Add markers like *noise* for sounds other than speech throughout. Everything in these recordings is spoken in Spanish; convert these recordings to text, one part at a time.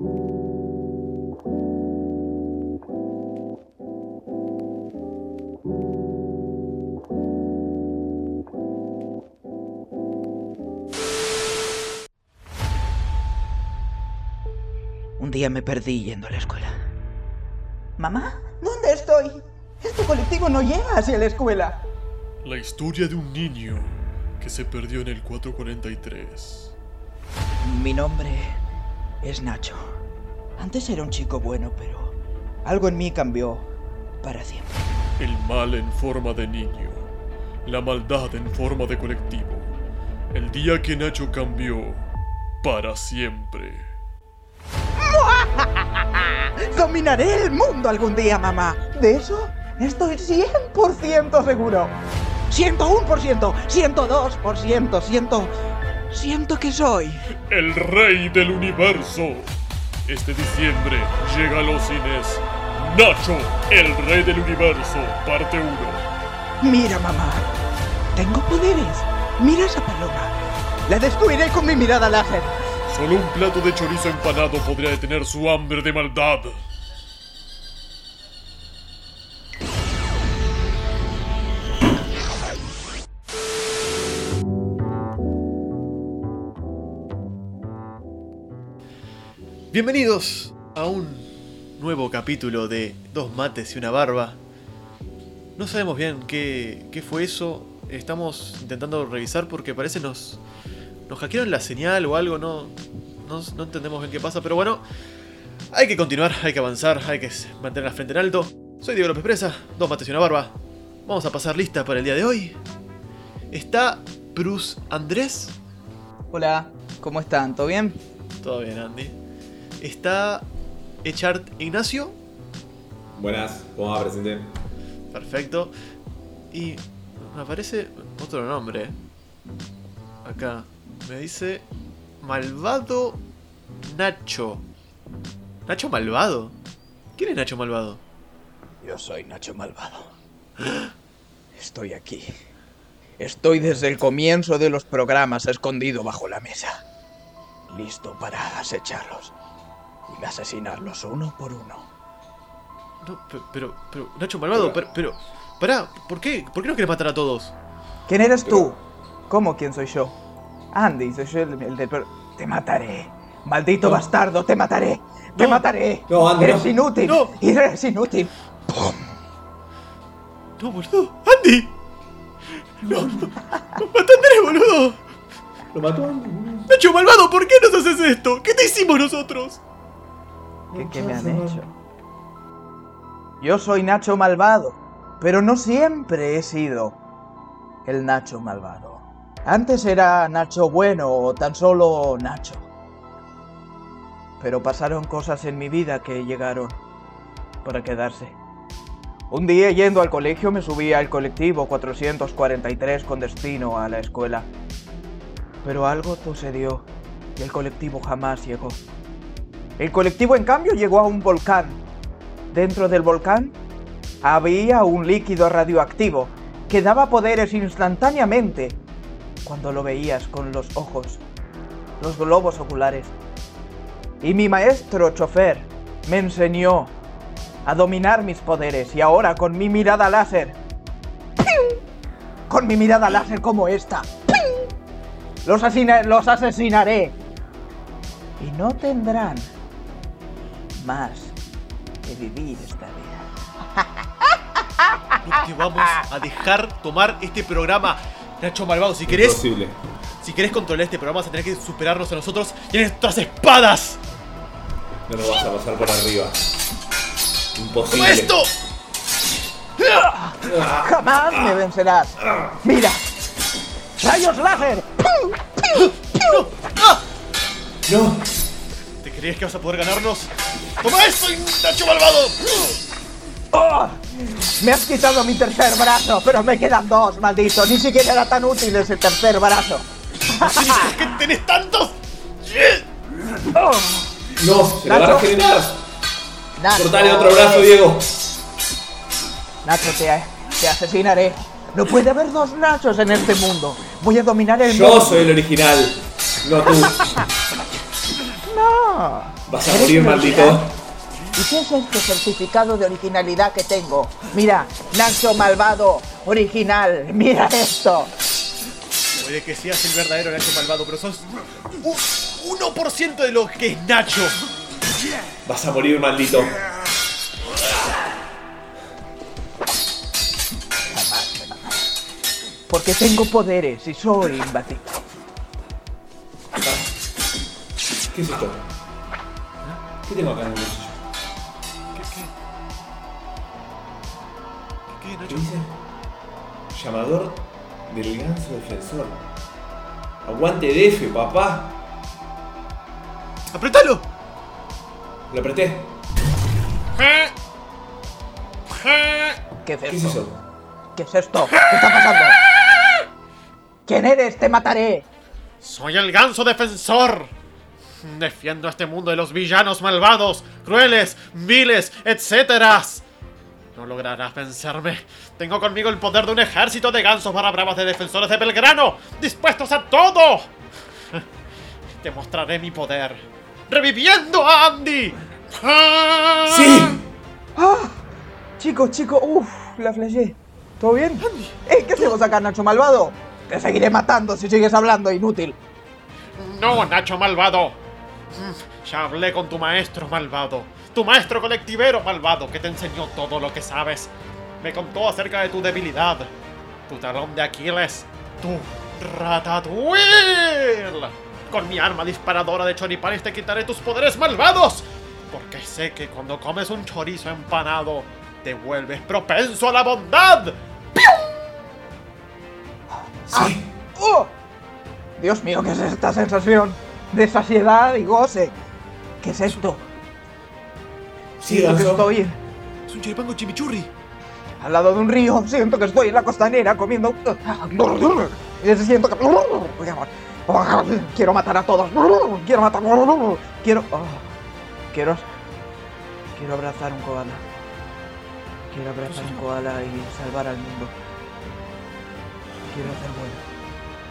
Un día me perdí yendo a la escuela. Mamá, ¿dónde estoy? Este colectivo no llega hacia la escuela. La historia de un niño que se perdió en el 443. Mi nombre es Nacho. Antes era un chico bueno, pero algo en mí cambió para siempre. El mal en forma de niño. La maldad en forma de colectivo. El día que Nacho cambió para siempre. *laughs* Dominaré el mundo algún día, mamá. De eso estoy 100% seguro. 101%, 102%, siento... Siento que soy. El rey del universo. Este diciembre llega a los cines. Nacho, el rey del universo, parte 1. Mira, mamá. Tengo poderes. Mira esa paloma. La destruiré con mi mirada láser. Solo un plato de chorizo empanado podría detener su hambre de maldad. Bienvenidos a un nuevo capítulo de Dos mates y una barba. No sabemos bien qué, qué fue eso. Estamos intentando revisar porque parece nos, nos hackearon la señal o algo. No, no, no entendemos bien qué pasa. Pero bueno, hay que continuar, hay que avanzar, hay que mantener la frente en alto. Soy Diego López Presa, Dos mates y una barba. Vamos a pasar lista para el día de hoy. Está Bruce Andrés. Hola, ¿cómo están? ¿Todo bien? Todo bien, Andy. Está Echart Ignacio. Buenas, ¿cómo va, presente? Perfecto. Y me aparece otro nombre. Acá. Me dice Malvado Nacho. ¿Nacho Malvado? ¿Quién es Nacho Malvado? Yo soy Nacho Malvado. Estoy aquí. Estoy desde el comienzo de los programas escondido bajo la mesa. Listo para acecharlos y asesinarlos uno por uno. No, pe- pero, pero, Nacho Malvado, pero, pero, pará, ¿por qué? ¿Por qué no quieres matar a todos? ¿Quién eres tú? ¿Cómo quién soy yo? Andy, soy yo el, el del... per- Te mataré. Maldito bastardo, te mataré. Te No. mataré. No, Andy, Eres no. inútil. No. Eres inútil. No, boludo, Andy. No, no, a Andrés, boludo. Lo mató Andy, boludo. Nacho Malvado, ¿por qué nos haces esto? ¿Qué te hicimos nosotros? ¿Qué, me han hecho? Yo soy Nacho Malvado, pero no siempre he sido el Nacho Malvado. Antes era Nacho Bueno o tan solo Nacho. Pero pasaron cosas en mi vida que llegaron para quedarse. Un día yendo al colegio me subí al colectivo 443 con destino a la escuela. Pero algo sucedió y el colectivo jamás llegó. El colectivo, en cambio, llegó a un volcán. Dentro del volcán había un líquido radioactivo que daba poderes instantáneamente cuando lo veías con los ojos, los globos oculares. Y mi maestro chofer me enseñó a dominar mis poderes y ahora con mi mirada láser, con mi mirada láser como esta, los asesinaré. Y no tendrán más que vivir esta vida. No te vamos a dejar tomar este programa. Nacho Malvado, si querés, Imposible. si querés controlar este programa, vas a tener que superarnos a nosotros y a nuestras espadas. No nos vas a pasar por arriba. Imposible. ¡Toma esto! Jamás me vencerás. Mira, rayos láser. No. ¿Te creías que vas a poder ganarnos? ¡Toma esto, Nacho Malvado! ¡Oh! Me has quitado mi tercer brazo, pero me quedan dos, maldito. Ni siquiera era tan útil ese tercer brazo. ¿Por *laughs* qué tenés tantos? ¡Oh! No, se lo va a Nacho. regenerar. Nacho, Cortale otro brazo, Diego. Nacho, te, te asesinaré. No puede haber dos Nachos en este mundo. Voy a dominar el Yo mundo. soy el original. No tú. *laughs* No. Vas a ¿eres morir, maldito. ¿Y qué es este certificado de originalidad que tengo? Mira, Nacho Malvado, original, mira esto. Puede que seas el verdadero Nacho malvado, pero sos un 1% de lo que es Nacho. Vas a morir, maldito. Porque tengo poderes y soy imbatible. ¿Qué es esto? ¿Qué tengo acá en el bolsillo? ¿Qué, qué? ¿Qué, ¿Qué Nacho? dice? Llamador del ganso defensor. Aguante DF, papá. ¡Apretalo! Lo apreté. ¿Qué es ¿Qué es esto? eso? ¿Qué es esto? ¿Qué está pasando? ¿Quién eres? Te mataré. Soy el ganso defensor. Defiendo este mundo de los villanos malvados, crueles, viles, etc. No lograrás vencerme. Tengo conmigo el poder de un ejército de gansos para bravas de defensores de Belgrano, dispuestos a todo. *laughs* Te mostraré mi poder. ¡Reviviendo a Andy! ¡Sí! ¡Ah! Chicos, chicos, uff, la flashé. ¿Todo bien? ¡Eh! ¿Qué hacemos acá, Nacho Malvado? Te seguiré matando si sigues hablando, inútil. No, Nacho malvado. Ya hablé con tu maestro malvado. Tu maestro colectivero malvado que te enseñó todo lo que sabes. Me contó acerca de tu debilidad. Tu talón de Aquiles. Tu ratatouille. Con mi arma disparadora de choripanes te quitaré tus poderes malvados. Porque sé que cuando comes un chorizo empanado, te vuelves propenso a la bondad. ¡Sí! ¡Oh! Dios mío, ¿qué es esta sensación de saciedad y goce? ¿Qué es esto? ¡Sí, Siento que estoy Es un choripango chimichurri. al lado de un río. Siento que estoy en la costanera comiendo. Siento que. Quiero matar a todos. Quiero matar. Quiero. oh, Quiero. Quiero abrazar un koala. Quiero abrazar un koala y salvar al mundo. Quiero hacer bueno.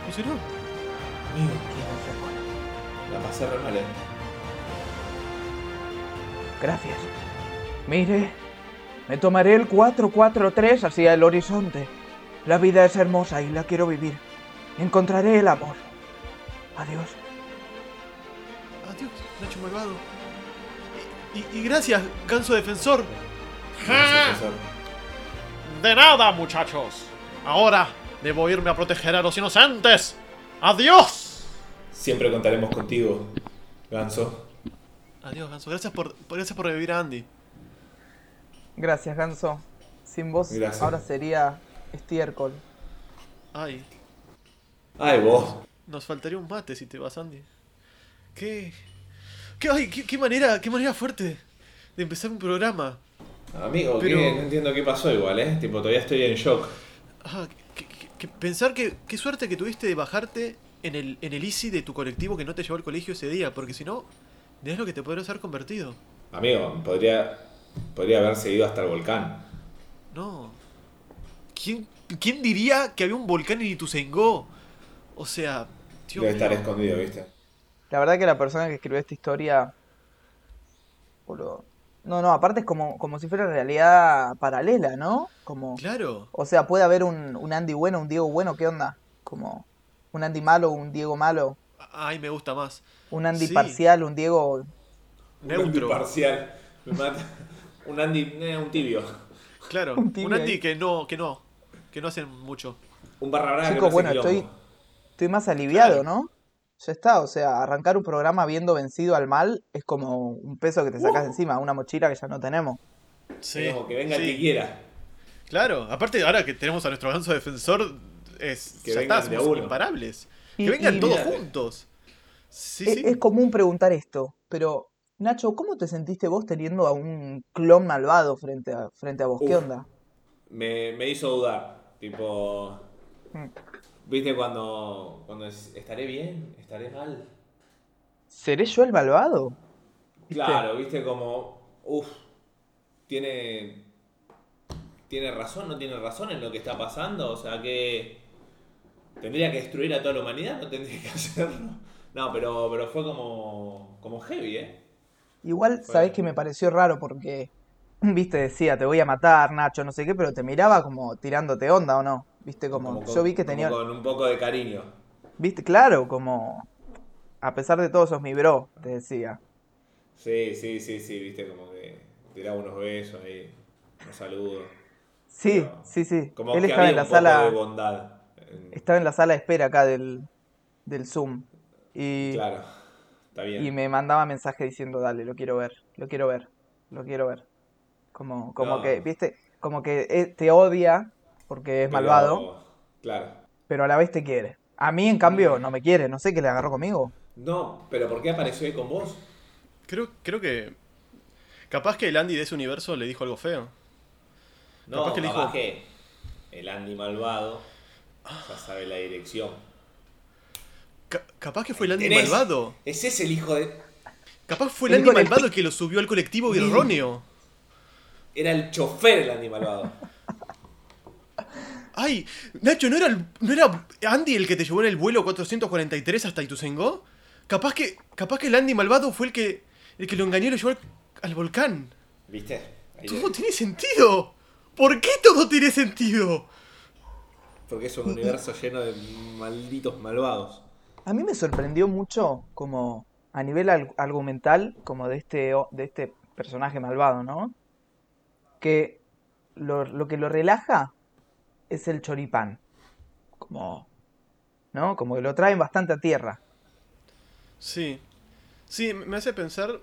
¿En serio? Amigo, Quiero hacer bueno. La pasé re mal, eh. Gracias. Mire, me tomaré el 443 hacia el horizonte. La vida es hermosa y la quiero vivir. Encontraré el amor. Adiós. Adiós, Nacho malvado. Y, y- y gracias, ganso defensor. Gracias, profesor. De nada, muchachos. Ahora debo irme a proteger a los inocentes. ¡Adiós! Siempre contaremos contigo, Ganso. Adiós, ganso. Gracias por, por- gracias por revivir a Andy. Gracias, Ganso. Sin vos Gracias. ahora sería estiércol. Ay, Ay, vos. nos faltaría un mate si te vas, Andy. ¿Qué? ¿Qué, ay, qué, qué manera, qué manera fuerte de empezar un programa. Amigo, Pero- ¿qué? no entiendo qué pasó igual, eh. Tipo, todavía estoy en shock. Ah, que, que- que pensar que qué suerte que tuviste de bajarte en el, en el easy de tu colectivo que no te llevó al colegio ese día, porque si no, es lo que te podrías haber convertido. Amigo, podría, podría haber seguido hasta el volcán. No. ¿Quién, quién diría que había un volcán en Ituzaingó? O sea, Dios Debe estar escondido, ¿viste? La verdad que la persona que escribió esta historia. boludo, No, no, aparte es como, como si fuera realidad paralela, ¿no? Como. Claro. O sea, puede haber un, un Andy bueno, un Diego bueno, ¿qué onda? Como un Andy malo, un Diego malo, Ay, me gusta más. un Andy Sí. parcial, un Diego. Un Andy Neutro. parcial. Me mata. Un Andy, eh, un tibio. Claro. Un *laughs* Un, tibio Andy ahí. que no, que no. Que no hacen mucho. Un barra brava que Chicos, no bueno, estoy, estoy más aliviado, Claro. ¿no? Ya está, o sea, arrancar un programa habiendo vencido al mal es como un peso que te sacas de encima, una mochila que ya no tenemos. Sí. Como que venga el sí. que quiera. Claro. Aparte, ahora que tenemos a nuestro ganso defensor, es, Que ya vengan está, somos uno. imparables. Y- que vengan y- todos juntos. Sí, Es, sí. es común preguntar esto, pero Nacho, ¿cómo te sentiste vos teniendo a un clon malvado frente a, frente a vos? ¿Qué onda? Me, me hizo dudar. Tipo. Mm. ¿Viste cuando. cuando es- estaré bien? ¿Estaré mal? ¿Seré yo el malvado? ¿Viste? Claro, viste como. Uf. Tiene. ¿Tiene razón? ¿No tiene razón en lo que está pasando? O sea que. ¿Tendría que destruir a toda la humanidad? ¿No tendría que *laughs* hacerlo? No, pero, pero fue como, como heavy, ¿eh? Igual, Fue- sabés que me pareció raro porque, *laughs* viste, decía, te voy a matar, Nacho, no sé qué, pero te miraba como tirándote onda o no. Viste, como, con- yo vi que tenía, con un poco de cariño. viste, claro, como, a pesar de todo sos mi bro, te decía. Sí, sí, sí, sí, viste, como que tiraba unos besos ahí, unos saludos. Sí, Pero- sí, sí. Como Él que estaba había en la un poco de sala, bondad. En- estaba en la sala de espera acá del, del Zoom. Y, Claro, está bien. y me mandaba mensaje diciendo, dale, lo quiero ver, lo quiero ver, lo quiero ver. Como, como No. que, viste, como que eh, te odia porque es Pero- malvado, Claro. pero a la vez te quiere. A mí, en cambio, no me quiere, no sé qué le agarró conmigo. No, pero ¿por qué apareció ahí con vos? Creo, creo que. Capaz que el Andy de ese universo le dijo algo feo. No, Capaz que le dijo- que el Andy malvado ya sabe la dirección. Ca- capaz que fue el Andy ¿Tenés? malvado. Ese es el hijo de... Capaz fue el El Andy malvado el que lo subió al colectivo Sí. erróneo. Era el chofer el Andy malvado. Ay, Nacho, ¿no era, el- ¿no era Andy el que te llevó en el vuelo 443 hasta Ituzaingó? Capaz que, capaz que el Andy malvado fue el que, el que lo engañó y lo llevó al, al volcán. ¿Viste? Ahí Todo tiene sentido. ¿Por qué todo tiene sentido? Porque es un universo lleno de malditos malvados. A mí me sorprendió mucho como a nivel al- argumental, como de este, de este personaje malvado, ¿no? Que lo, lo que lo relaja es el choripán. Como, ¿no? Como que lo traen bastante a tierra. Sí. Sí, me hace pensar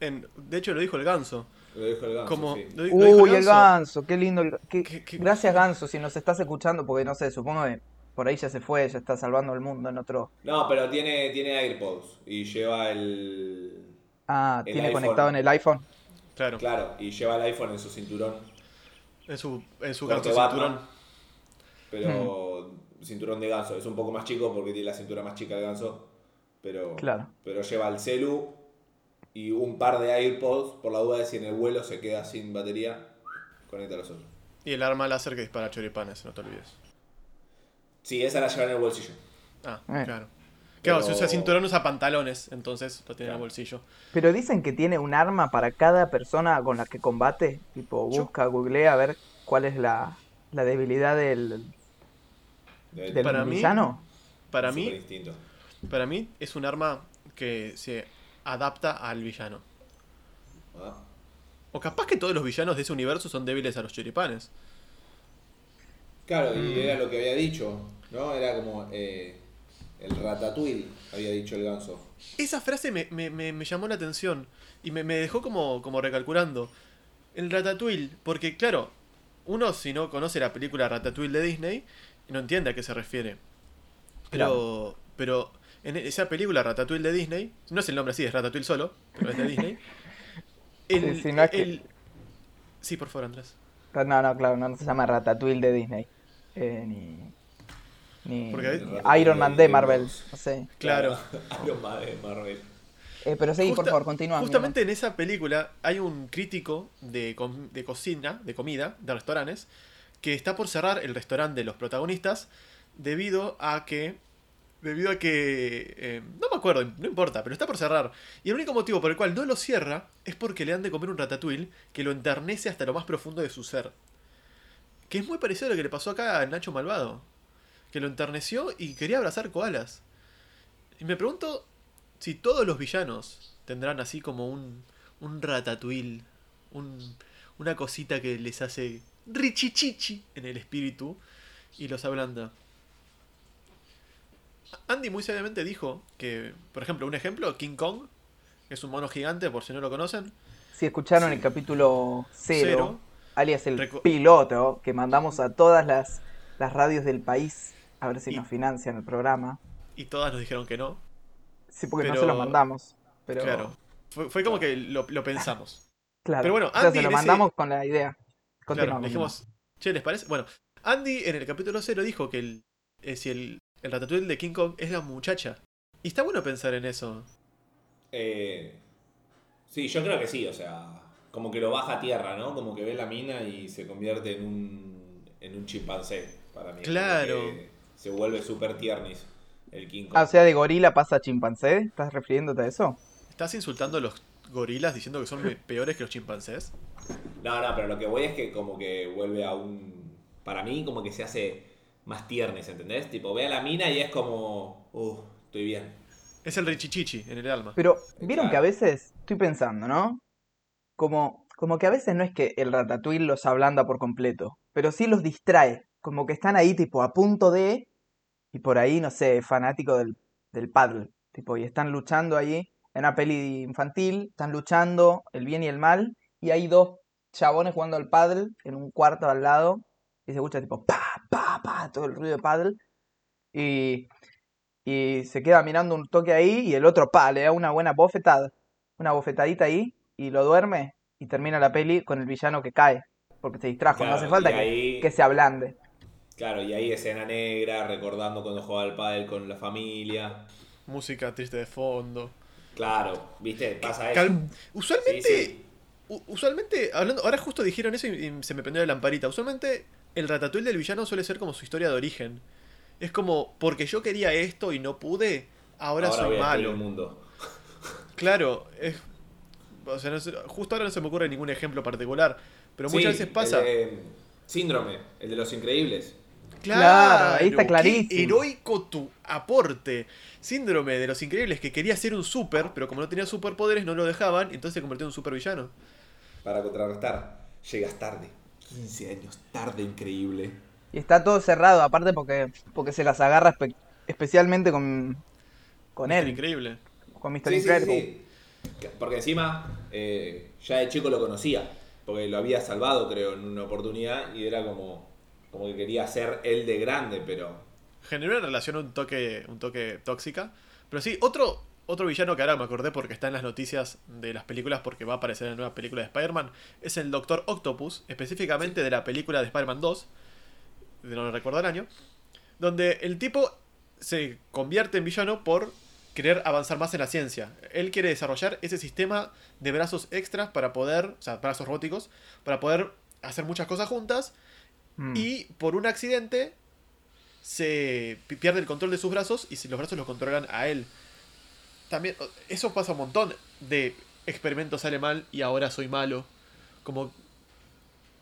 en... De hecho, lo dijo el ganso. Lo dijo el ganso, Como, sí. lo, di- lo dijo Uy, el ganso, qué lindo. el- qué- Qué- qué- Gracias, ganso, si nos estás escuchando, porque no sé, supongo que por ahí ya se fue, ya está salvando el mundo en otro. No, pero tiene, tiene AirPods y lleva el... Ah, El tiene iPhone. conectado en el iPhone. Claro, Claro, y lleva el iPhone en su cinturón. en su, en su ganso cinturón. Pero cinturón de ganso. Es un poco más chico porque tiene la cintura más chica de ganso. Pero, Claro. pero lleva el celu y un par de AirPods por la duda de si en el vuelo se queda sin batería. Conecta los otros. Y el arma láser que dispara choripanes, no te olvides. Sí, esa la lleva en el bolsillo. Ah, Eh. claro. Claro, si Pero- usa cinturón usa pantalones, entonces lo tiene en el bolsillo. Pero dicen que tiene un arma para cada persona con la que combate. Tipo, Yo- busca, googlea a ver cuál es la, la debilidad del, del Para mí-. Para mí, para mí es un arma que se adapta al villano. Ah. O capaz que todos los villanos de ese universo son débiles a los choripanes. Claro, Mm. y era lo que había dicho, ¿no? Era como eh, el ratatouille, había dicho el ganso. Esa frase me, me- me- me llamó la atención y me, me dejó como, como recalculando. El Ratatouille, porque claro, uno si no conoce la película Ratatouille de Disney, no entiende a qué se refiere. Pero, pero en esa película Ratatouille de Disney, no es el nombre así, es Ratatouille solo, pero es de Disney. *laughs* El, Sí, sí, no es que- el- Sí, por favor, Andrés. No, no, claro, no, se llama Ratatouille de Disney. Eh, ni ni Porque hay- ni Iron Man de Marvel. No sé. Claro. *laughs* Iron Man de Marvel. Eh, pero sí, por favor, continúa. Justamente en esa película hay un crítico de, com- de cocina, de comida, de restaurantes, que está por cerrar el restaurante de los protagonistas debido a que. Debido a que. eh, no me acuerdo, no importa, pero está por cerrar. Y el único motivo por el cual no lo cierra es porque le han de comer un ratatouille que lo enternece hasta lo más profundo de su ser. Que es muy parecido a lo que le pasó acá a Nacho Malvado. Que lo enterneció y quería abrazar koalas. Y me pregunto si todos los villanos tendrán así como un, un ratatouille, un, una cosita que les hace richichichi en el espíritu y los ablanda. Andy muy sabiamente dijo que, por ejemplo, un ejemplo, King Kong, que es un mono gigante, por si no lo conocen. Si escucharon el capítulo 0, Cero. alias el piloto, que mandamos a todas las, las radios del país a ver si Y- nos financian el programa. Y todas nos dijeron que no. Sí, porque no se lo mandamos. Pero, Claro. Fue, fue como que lo, lo pensamos. *laughs* claro. Pero bueno, o sea, Andy se lo ese- mandamos con la idea. Claro, dijimos, che, ¿les parece? Bueno, Andy en el capítulo 0 dijo que el, eh, si el, el ratatouille de King Kong es la muchacha. Y está bueno pensar en eso. Eh, sí, yo creo que sí, o sea, como que lo baja a tierra, ¿no? Como que ve la mina y se convierte en un, en un chimpancé para mí. Claro. Se vuelve super tiernis el King Kong. Ah, o sea, de gorila pasa a chimpancé. ¿Estás refiriéndote a eso? ¿Estás insultando a los gorilas diciendo que son peores que los chimpancés? No, no, pero lo que voy es que como que vuelve a un... Para mí como que se hace más tiernes, ¿entendés? Tipo, ve a la mina y es como... Uh, estoy bien. Es el richichichi en el alma. Pero, vieron Claro. que a veces, estoy pensando, ¿no? Como, como que a veces no es que el ratatouille los ablanda por completo, pero sí los distrae. Como que están ahí, tipo, a punto de. Y por ahí, no sé, fanático del, del paddle. Tipo, y están luchando ahí. En una peli infantil, están luchando el bien y el mal. Y hay dos chabones jugando al paddle en un cuarto al lado. Y se escucha tipo, pa, pa, todo el ruido de paddle. Y, y se queda mirando un toque ahí y el otro, pa, le da una buena bofetada, una bofetadita ahí y lo duerme y termina la peli con el villano que cae, porque se distrajo, no hace falta que, que se ablande. Claro, y ahí escena negra, recordando cuando jugaba al pádel con la familia. Música triste de fondo. Claro, ¿viste? Pasa eso. Cal- Usualmente, Sí, sí. u- usualmente, hablando, ahora justo dijeron eso y, y se me prendió la lamparita. Usualmente el ratatouille del villano suele ser como su historia de origen. Es como, porque yo quería esto y no pude, ahora, Ahora soy voy a destruir malo. el mundo. Claro, es, o sea, no sé, justo ahora no se me ocurre ningún ejemplo particular, pero Sí, muchas veces pasa. el de síndrome, el de los increíbles. Claro, ahí está qué clarísimo. heroico tu aporte. Síndrome de los increíbles que quería ser un super, pero como no tenía superpoderes no lo dejaban, entonces se convirtió en un supervillano. Para contrarrestar. Llegas tarde. 15 años tarde, increíble. Y está todo cerrado, aparte porque, porque se las agarra espe- especialmente con, con Mr. él, Increíble. con Mr. Sí, sí, Incredible. sí. Que- Porque encima, eh, ya de chico lo conocía. Porque lo había salvado, creo, en una oportunidad. Y era como, como que quería ser él de grande, pero. Generó una relación un toque, un toque tóxica. Pero sí, otro, otro villano que ahora me acordé porque está en las noticias de las películas porque va a aparecer en la nueva película de Spider-Man es el Doctor Octopus, específicamente de la película de Spider-Man 2, de no recuerdo el año, donde el tipo se convierte en villano por querer avanzar más en la ciencia. Él quiere desarrollar ese sistema de brazos extras para poder, o sea, brazos robóticos, para poder hacer muchas cosas juntas Mm. y por un accidente se pi- pierde el control de sus brazos y si los brazos los controlan a él. También, eso pasa un montón de experimento sale mal y ahora soy malo. Como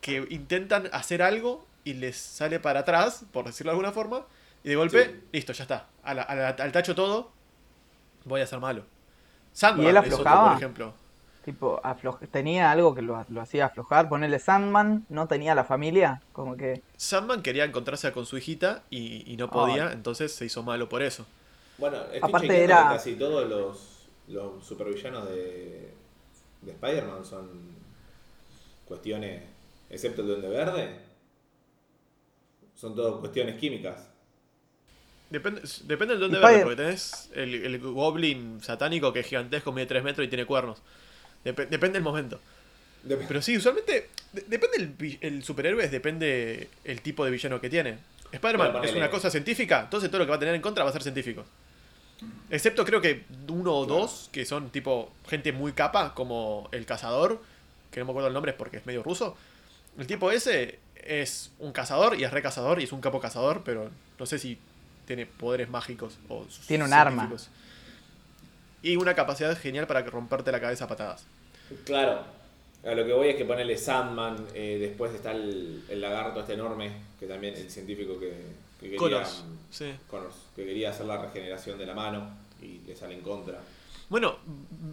que intentan hacer algo y les sale para atrás, por decirlo de alguna forma, y de golpe, Sí. listo, ya está. A la- a la- al tacho todo, voy a ser malo. Sandman ¿Y él otro, aflojaba? por ejemplo. Tipo, tenía algo que lo, lo hacía aflojar, ponerle Sandman, no tenía la familia, como que... Sandman quería encontrarse con su hijita y, y no podía, entonces se hizo malo por eso. Bueno, estoy Aparte era- que casi todos los, los supervillanos de, de Spider-Man son cuestiones, excepto el Duende Verde, son todas cuestiones químicas. Depende, depende del verlo, Spider- porque tenés el, el goblin satánico que es gigantesco, mide 3 metros y tiene cuernos. Dep- depende del momento. Dep- Pero sí, usualmente, de- depende el, superhéroe, depende el tipo de villano que tiene. Spider-Man es una cosa científica, entonces todo lo que va a tener en contra va a ser científico. Excepto creo que uno o Claro. dos que son tipo gente muy capa, como el cazador, que no me acuerdo el nombre porque es medio ruso. El tipo ese es un cazador y es re cazador y es un capo cazador, pero no sé si tiene poderes mágicos o Tiene un arma. Y una capacidad genial para romperte la cabeza a patadas. Claro, a lo que voy es que ponerle Sandman, eh, después está el, el lagarto este enorme, que también el científico que, que quería... Connors, sí. Connors, que quería hacer la regeneración de la mano y le sale en contra. Bueno,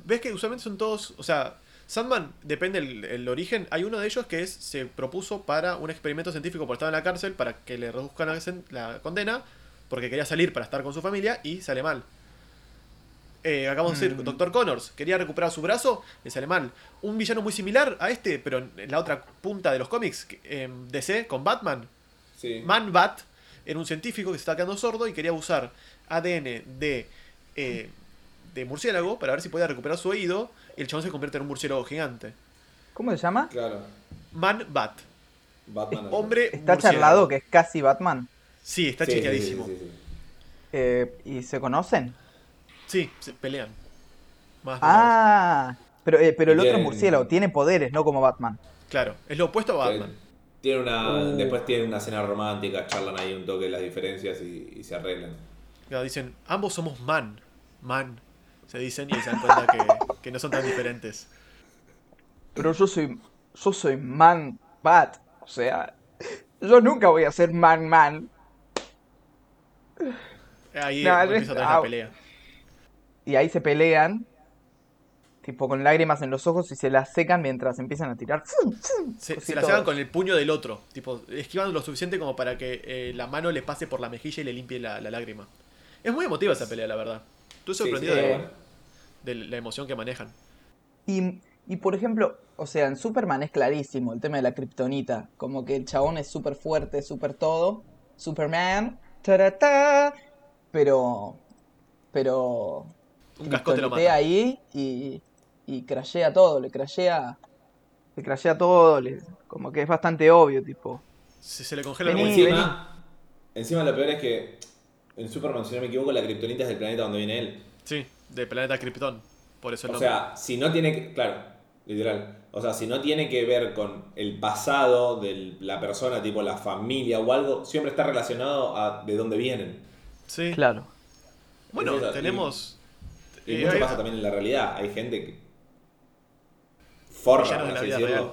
ves que usualmente son todos, o sea, Sandman depende el, el origen. Hay uno de ellos que es se propuso para un experimento científico por estar en la cárcel para que le reduzcan la, condena porque quería salir para estar con su familia y sale mal. Eh, acabamos de decir, Mm. Doctor Connors quería recuperar su brazo, le sale mal. Un villano muy similar a este, pero en la otra punta de los cómics, em, DC, con Batman, Sí. Man Bat era un científico que se estaba quedando sordo y quería usar ADN de, eh, de murciélago para ver si podía recuperar su oído. Y el chabón se convierte en un murciélago gigante. ¿Cómo se llama? Claro. Man Bat. Batman. Hombre Está murciélago. charlado que es casi Batman. Sí, está Sí, chequeadísimo. sí, sí, sí. Eh, ¿Y se conocen? Sí, se pelean. Más. Ah, pero, eh, pero el otro murciélago tiene poderes, no como Batman. Claro, es lo opuesto a Batman. Tiene una, Uh. Después tiene una cena romántica, charlan ahí un toque las diferencias y, y se arreglan. Claro, dicen, ambos somos man. Man. Se dicen y se dan cuenta que, que no son tan diferentes. Pero yo soy. Yo soy man bat. O sea. Yo nunca voy a ser man man. Ahí No, empieza otra vez la pelea. Y ahí se pelean. Tipo con lágrimas en los ojos y se las secan mientras empiezan a tirar. Se, se la todo. sacan con el puño del otro. Tipo, esquivan lo suficiente como para que eh, la mano le pase por la mejilla y le limpie la, la lágrima. Es muy emotiva esa pelea, la verdad. Estoy sorprendido sí, de, la emoción que manejan. Y, y por ejemplo, o sea, en Superman es clarísimo el tema de la kriptonita. Como que el chabón es súper fuerte, súper todo. Superman. taratá, pero. Pero. Un cascote lo mata. ahí y. Y crashea todo, le crashea. Le crashea todo, le- como que es bastante obvio, tipo. Se, se le congela el Vení. Encima, encima lo peor es que en Superman, si no me equivoco, la kriptonita es del planeta donde viene él. Sí, del planeta Krypton. Por eso el O nombre. sea, si no tiene que. Claro, literal. O sea, si no tiene que ver con el pasado de la persona, tipo la familia o algo, siempre está relacionado a de dónde vienen. sí. Claro. Bueno, Y- tenemos. Y eh, mucho hay- pasa también en la realidad. Hay gente que. Forra, por así decirlo. real.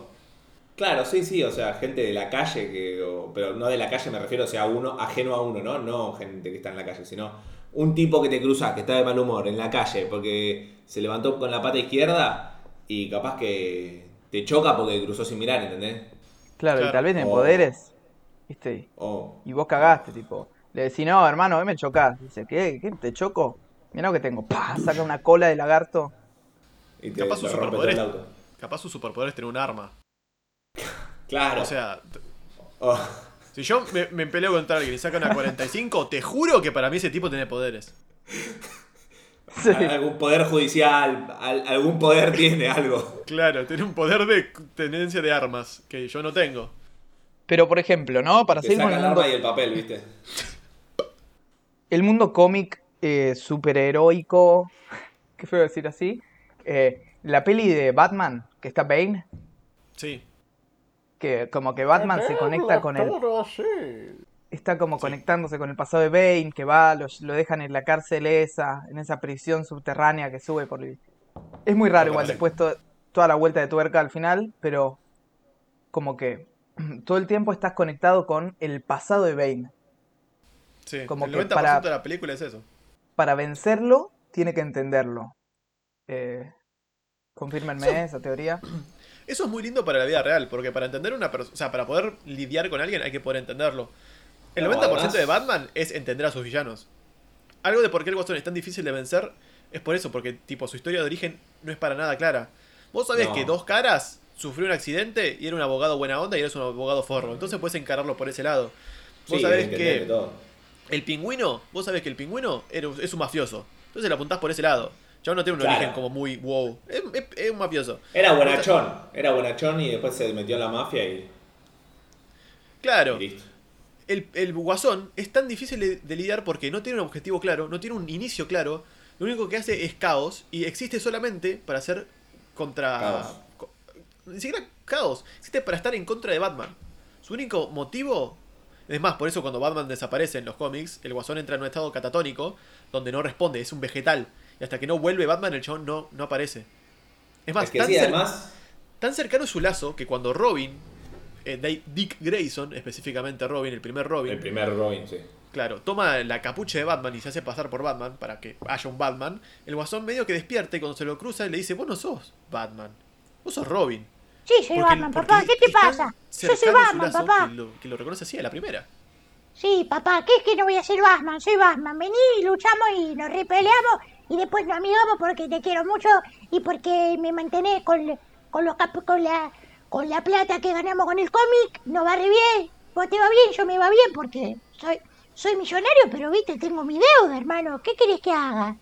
Claro, sí, sí, o sea, gente de la calle, que, o- pero no de la calle me refiero, o sea, uno ajeno a uno, ¿no? No gente que está en la calle, sino un tipo que te cruza, que está de mal humor en la calle porque se levantó con la pata izquierda y capaz que te choca porque cruzó sin mirar, ¿entendés? Claro, Claro. y tal vez O- poderes. ¿Viste? Y vos cagaste, tipo. Le decís, no, hermano, hoy me chocás. Dice, ¿qué? ¿Qué? ¿Te choco? Mirá lo que tengo. ¡Pah! Saca una cola de lagarto. y te, Capaz te rompe todo superpoder el auto. Capaz su superpoder es tener un arma. Claro. O sea, t- O- si yo me, me peleo contra alguien y saca una 45, te juro que para mí ese tipo tiene poderes. Sí. algún poder judicial, al- algún poder tiene algo. Claro, tiene un poder de tendencia de armas que yo no tengo. Pero, por ejemplo, ¿no? Para Te seguir con saca el el mundo, arma y el papel, ¿viste? el mundo cómic eh, superheroico, *laughs* qué feo decir así, eh, la peli de Batman, que está Bane, Sí. que como que Batman se conecta con el... Está como conectándose con el pasado de Bane, que va, lo, lo dejan en la cárcel esa, en esa prisión subterránea que sube por... el- Es muy raro igual, después to- toda la vuelta de tuerca al final, pero como que *clears throat* todo el tiempo estás conectado con el pasado de Bane. Sí. Como el que 90% para- de la película es eso. Para vencerlo, tiene que entenderlo. Eh, confírmenme esa teoría. *clears throat* Eso es muy lindo para la vida real, porque para entender una persona, o sea, para poder lidiar con alguien hay que poder entenderlo. El No, 90% además- de Batman es entender a sus villanos. Algo de por qué el Guasón es tan difícil de vencer es por eso, porque tipo su historia de origen no es para nada clara. Vos sabés No. que Dos Caras sufrió un accidente y era un abogado buena onda y eres un abogado forro, entonces puedes encararlo por ese lado. Vos Sí, sabés que todo. el pingüino, vos sabés que el pingüino era- es un mafioso, entonces le apuntás por ese lado. Ya no tiene un Claro. origen como muy wow, es, es- es un mafioso. Era buenachón, era buenachón y después se metió en la mafia y, Claro. y listo. el, el guasón es tan difícil de, de lidiar porque no tiene un objetivo claro, no tiene un inicio claro. Lo único que hace es caos y existe solamente para hacer contra. Caos. co- ni siquiera caos, existe para estar en contra de Batman. Su único motivo. Es más, por eso cuando Batman desaparece en los cómics, el guasón entra en un estado catatónico donde no responde, es un vegetal. Y hasta que no vuelve Batman, el chabón no, no aparece. Es más, Es que tan, sí, cer- además, tan cercano es su lazo que cuando Robin, eh, Dick Grayson, específicamente Robin, el primer Robin, el primer Robin, sí. Claro, toma la capucha de Batman y se hace pasar por Batman para que haya un Batman. El guasón medio que despierta y cuando se lo cruza le dice, vos no sos Batman, vos sos Robin. Sí, soy Porque- Batman, porque papá. ¿Qué te pasa? Yo soy Batman, papá. Que lo, que lo reconoce así a la primera. Sí, papá, ¿qué es que no voy a ser Batman? Soy Batman. Vení, luchamos y nos repeleamos y después nos amigamos porque te quiero mucho y porque me mantenés con, con, los cap- con, la, con la plata que ganamos con el cómic. Nos va re bien. Vos te va bien, yo me va bien porque soy, soy millonario, pero viste, tengo mi deuda, hermano. ¿Qué querés que haga?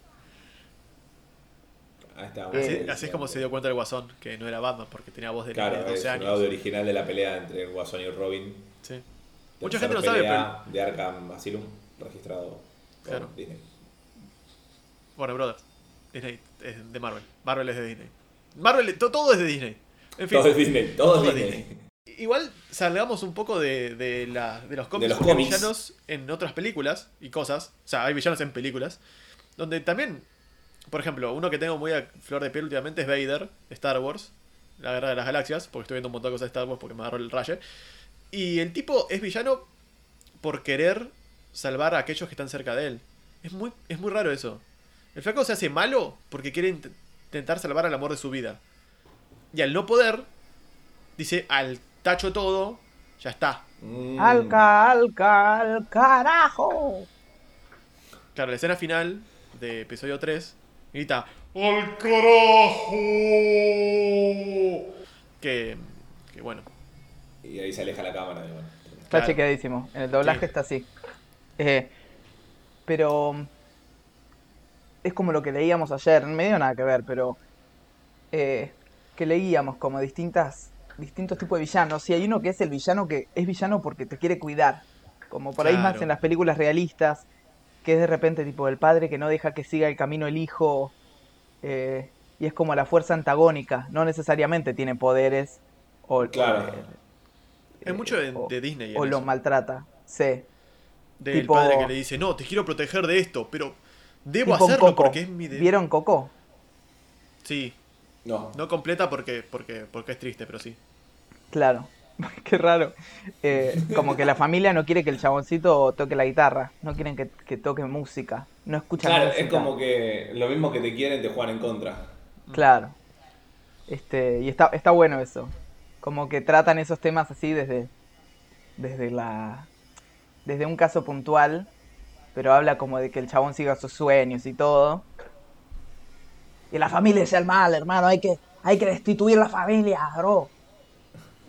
Ahí está. Así, bueno, así es como se dio cuenta el guasón, que no era Batman porque tenía voz de Claro, de 12 es años. audio original de la pelea entre el Guasón y Robin. Sí. Mucha gente no sabe, pero... De Arkham Asylum, registrado Claro. Disney. Bueno, Brothers. Disney es de Marvel. Marvel es de Disney. Marvel, to- todo es de Disney. En fin. Todo es Disney, todo, Todo es Disney. Disney. Igual salgamos un poco de, de, la- de los cómics, los cómics. villanos en otras películas y cosas. O sea, hay villanos en películas. Donde también, por ejemplo, uno que tengo muy a flor de piel últimamente es Vader, de Star Wars, la guerra de las galaxias, porque estoy viendo un montón de cosas de Star Wars porque me agarró el raye. Y el tipo es villano por querer salvar a aquellos que están cerca de él. Es muy, es muy raro eso. El flaco se hace malo porque quiere int- intentar salvar al amor de su vida. Y al no poder, dice al tacho todo, ya está. Mm. Alca, alca, al carajo. Claro, la escena final de episodio 3 grita ¡Al carajo! que, que bueno, Y ahí se aleja la cámara. bueno. Está Claro. chequeadísimo. En el doblaje Sí. está así. Eh, pero es como lo que leíamos ayer, no me dio nada que ver, pero eh, que leíamos como distintas distintos tipos de villanos. Y hay uno que es el villano que es villano porque te quiere cuidar. Como por ahí más en las películas realistas, que es de repente tipo el padre que no deja que siga el camino el hijo. eh, y es como la fuerza antagónica. No necesariamente tiene poderes. O, Claro. hay mucho de, o- de Disney. en o lo maltrata. Sí. Del tipo- padre que le dice, no, te quiero proteger de esto, pero debo hacerlo Coco. porque es mi deber. ¿Vieron Coco? Sí, No. no completa porque, porque, porque es triste, pero sí. Claro. *laughs* Qué raro. Eh, como que la familia no quiere que el chaboncito toque la guitarra. No quieren que, que toque música. No escuchan Claro, música. es como que lo mismo que te quieren te juegan en contra. Claro. Este, y está, está bueno eso. Como que tratan esos temas así desde. Desde la. Desde un caso puntual. Pero habla como de que el chabón siga sus sueños y todo. Y la familia es el mal, hermano. Hay que, hay que destituir la familia, bro.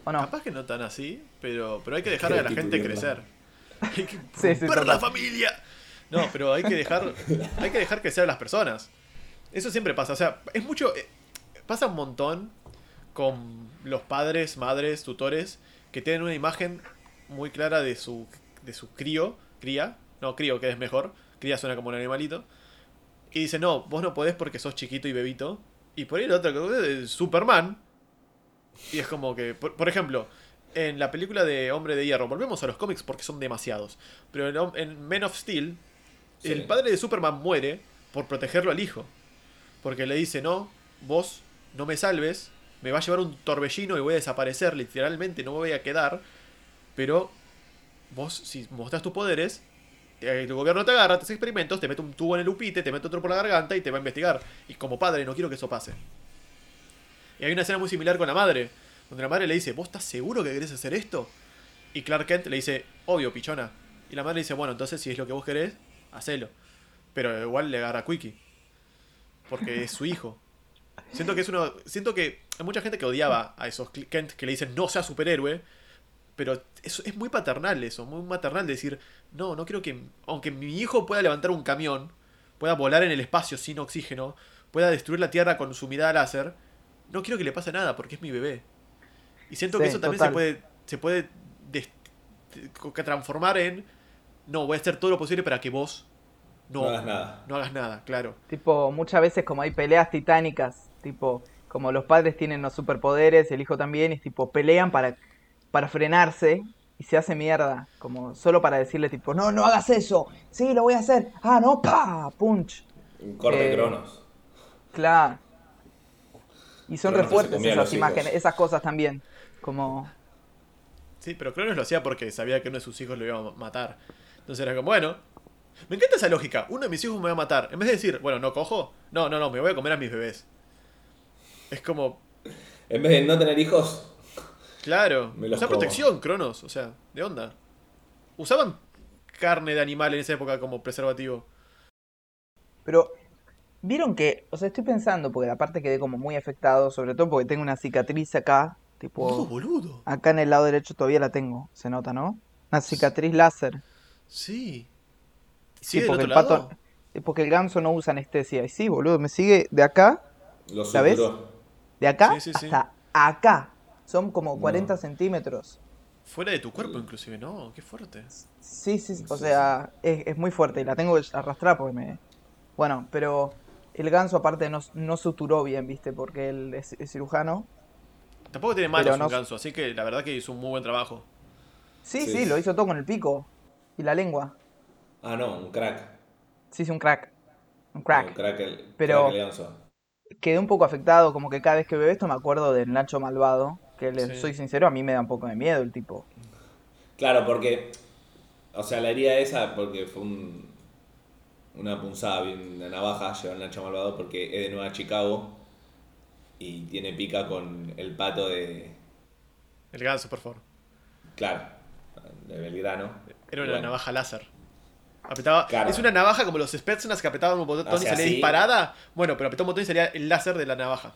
¿O no? Capaz que no tan así, pero, pero hay que dejar a la gente crecer. Hay que *laughs* Sí, sí, la familia. No, pero hay que dejar, hay que dejar crecer a las personas. Eso siempre pasa. O sea, es mucho. eh, Pasa un montón con los padres, madres, tutores, que tienen una imagen muy clara de su, de su crío, cría. No, crío, que es mejor. Cría suena como un animalito. Y dice, no, vos no podés porque sos chiquito y bebito. Y por ahí otra cosa es Superman. Y es como que, por, por ejemplo, en la película de Hombre de Hierro, volvemos a los cómics porque son demasiados. Pero en, Men of Steel, Sí. el padre de Superman muere por protegerlo al hijo. Porque le dice, no, vos no me salves, me va a llevar un torbellino y voy a desaparecer, literalmente no me voy a quedar. Pero vos, si mostrás tus poderes, eh, el gobierno te agarra, te hace experimentos, te mete un tubo en el upite, te mete otro por la garganta y te va a investigar. Y como padre no quiero que eso pase. Y hay una escena muy similar con la madre, donde la madre le dice, ¿vos estás seguro que querés hacer esto? Y Clark Kent le dice, obvio, pichona. Y la madre dice, bueno, entonces si es lo que vos querés, hacelo. Pero igual le agarra a Quickie. Porque es su hijo. Siento que es uno. Siento que hay mucha gente que odiaba a esos Kent que le dicen no sea superhéroe. Pero es, es muy paternal eso, muy maternal decir, no, no quiero que. Aunque mi hijo pueda levantar un camión, pueda volar en el espacio sin oxígeno, pueda destruir la Tierra con su mirada láser, no quiero que le pase nada porque es mi bebé. Y siento que eso también total. se puede. se puede transformar en. No, voy a hacer todo lo posible para que vos no, No hagas nada. no hagas nada, claro. Tipo, muchas veces como hay peleas titánicas, tipo, como los padres tienen los superpoderes, el hijo también, y tipo, pelean para, para frenarse y se hace mierda, como solo para decirle tipo, no, no hagas eso, sí, lo voy a hacer, ah, no, pa, punch, Un corte Eh, cronos. claro. Y son Pero re no se fuertes comían esas imágenes, hijos. esas cosas también, como, Sí, pero Cronos lo hacía porque sabía que uno de sus hijos lo iba a matar. Entonces era como, bueno. Me encanta esa lógica. Uno de mis hijos me va a matar. En vez de decir, bueno, no cojo. No, no, no, me voy a comer a mis bebés. Es como, En vez de no tener hijos, claro. Me los Usa como. protección, Cronos. O sea, ¿de onda? Usaban carne de animal en esa época como preservativo. Pero, vieron que, o sea, estoy pensando, porque la parte quedé como muy afectado, sobre todo porque tengo una cicatriz acá, tipo, boludo. acá en el lado derecho todavía la tengo, se nota, ¿no? Una cicatriz láser. Sí. Sí, ¿Sigue del porque el pato, lado? porque el ganso no usa anestesia. Y sí, boludo, me sigue de acá, lo ¿Sabes? de acá Sí, sí, sí. hasta acá. Son como No. 40 centímetros. Fuera de tu cuerpo, inclusive. No, qué fuerte. Sí, sí, sí, o sea, es, es muy fuerte y la tengo que arrastrar porque me... Bueno, pero el ganso aparte no, no suturó bien, ¿viste? Porque él es, es cirujano. Tampoco tiene malos Pero no- un ganso, así que la verdad que hizo un muy buen trabajo. Sí, Sí. sí, lo hizo todo con el pico y la lengua. Ah, no, un crack. Sí, sí, un crack. Un Un crack. crack el, Pero- crack el ganso. Quedé un poco afectado, como que cada vez que veo esto me acuerdo del Nacho Malvado. Que le Sí. soy sincero, a mí me da un poco de miedo el tipo. Claro, porque. O sea, la herida esa, porque fue un, una punzada, bien, una navaja, lleva el Nacho Malvado, porque es de Nueva Chicago y tiene pica con el pato de. El ganso, por favor. Claro, de Belgrano. Era una bueno, navaja láser. Apretaba, Claro. Es una navaja como los Spetsnaz que apretaban un botón y salía así. disparada. Bueno, pero apretó un botón y salía el láser de la navaja.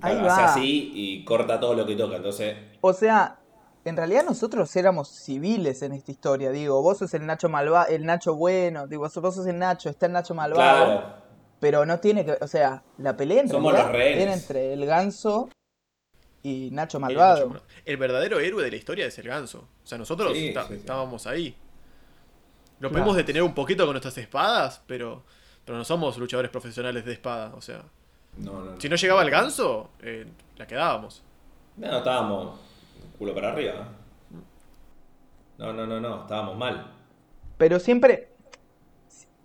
Ahí hace va. así y corta todo lo que toca. Entonces, O sea, en realidad nosotros éramos civiles en esta historia. Digo, vos sos el Nacho Malvado, el Nacho bueno. Digo, vos sos el Nacho, está el Nacho Malvado. claro, Pero no tiene que. O sea, la pelea en Somos los rehenes. era entre el ganso y Nacho El Malvado. Nacho- El verdadero héroe de la historia es el ganso. O sea, nosotros Sí, esta- sí, sí. estábamos ahí. Lo Claro. podemos detener un poquito con nuestras espadas, pero, pero no somos luchadores profesionales de espada. O sea, no, no, no. si no llegaba el ganso, eh, la quedábamos. No, estábamos culo para arriba. No, no, no, no, estábamos mal. Pero siempre.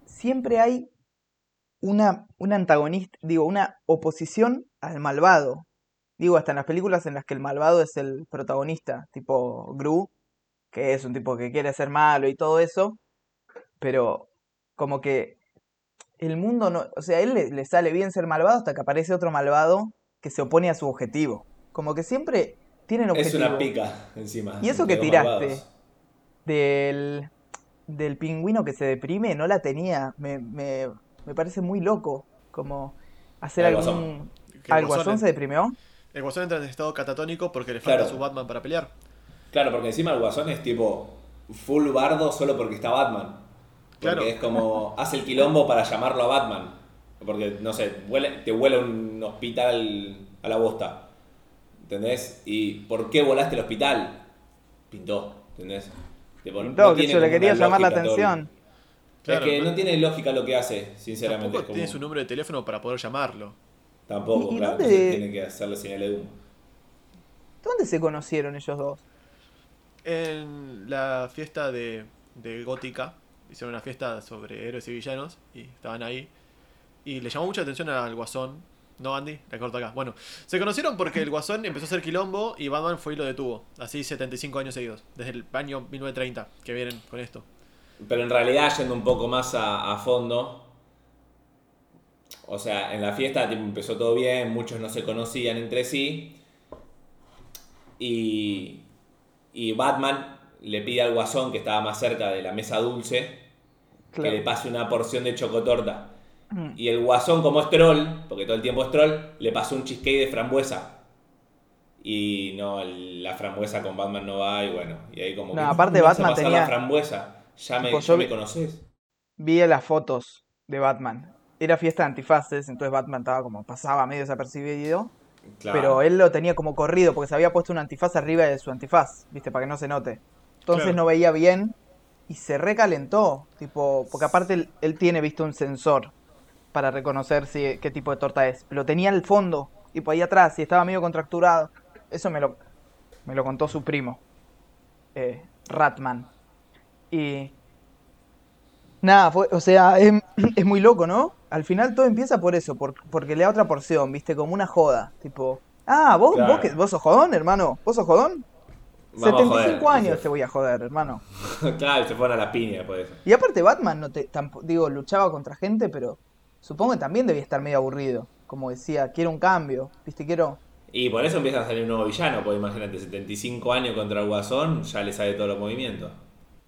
Siempre hay una, un antagonista. Digo, una oposición al malvado. Digo, hasta en las películas en las que el malvado es el protagonista. Tipo Gru, que es un tipo que quiere ser malo y todo eso. Pero como que el mundo no. O sea, a él le, le sale bien ser malvado hasta que aparece otro malvado que se opone a su objetivo. Como que siempre tienen Es objetivo. una pica encima. ¿Y eso que tiraste? malvados. del, del pingüino que se deprime, no la tenía. Me, me, me parece muy loco. Como hacer El algún. El ¿Al guasón se deprimió? El guasón entra en estado catatónico porque le falta Claro. su Batman para pelear. Claro, porque encima el guasón es tipo full bardo solo porque está Batman. Porque Claro. es como hace el quilombo para llamarlo a Batman. Porque, no sé, huele- te huele un hospital a la bosta. ¿Entendés? ¿Y por qué volaste al hospital? Pintó, ¿entendés? Tipo, Pintó, que tiene se le quería llamar la atención. Claro, es que no tiene lógica lo que hace, sinceramente. Tampoco como- tiene su número de teléfono para poder llamarlo. Tampoco, ¿Y- y claro. dónde- tiene que hacerle señal de humo. ¿Dónde se conocieron ellos dos? En la fiesta de, de Gótica, hicieron una fiesta sobre héroes y villanos y estaban ahí. Y le llamó mucha atención al Guasón. No, Andy, la corto acá. Bueno, se conocieron porque el Guasón empezó a hacer quilombo y Batman fue y lo detuvo. Así 75 años seguidos, desde el año 1930 que vienen con esto. Pero en realidad, yendo un poco más a, fondo, o sea, en la fiesta empezó todo bien, muchos no se conocían entre sí, y, y Batman le pide al guasón que estaba más cerca de la mesa dulce que le pase una porción de chocotorta. Mm. Y el guasón, como es troll, porque todo el tiempo es troll, le pasó un cheesecake de frambuesa. Y no, el- la frambuesa con Batman no va, y bueno, y ahí como No, que, aparte "¿Cómo vas a Batman pasar tenía- la frambuesa, ya me, ya me conoces. Vi las fotos de Batman. Era fiesta de antifaces, entonces Batman estaba como pasaba medio desapercibido. Claro. Pero él lo tenía como corrido porque se había puesto un antifaz arriba de su antifaz, ¿viste? Para que no se note. Entonces Claro. no veía bien y se recalentó. Tipo, porque aparte él, él tiene visto un sensor para reconocer si, qué tipo de torta es. Lo tenía al fondo, tipo ahí atrás, y estaba medio contracturado. Eso me lo, me lo contó su primo, eh, Ratman. Y. Nada, fue, o sea, es, *clears throat* es muy loco, ¿no? Al final todo empieza por eso, por- porque le da otra porción, ¿viste? Como una joda. Tipo, ah, vos, Claro. vos, que- vos sos jodón, hermano. ¿Vos sos jodón? Vamos a 75 joder. años te voy a joder, hermano. *laughs* claro, se fueron a la piña de eso. Y aparte Batman, no te, digo, luchaba contra gente, pero supongo que también debía estar medio aburrido. Como decía, quiero un cambio, ¿viste? Quiero... Y por eso empieza a salir un nuevo villano, porque imagínate, 75 años contra el guasón, ya le sabe todos los movimientos.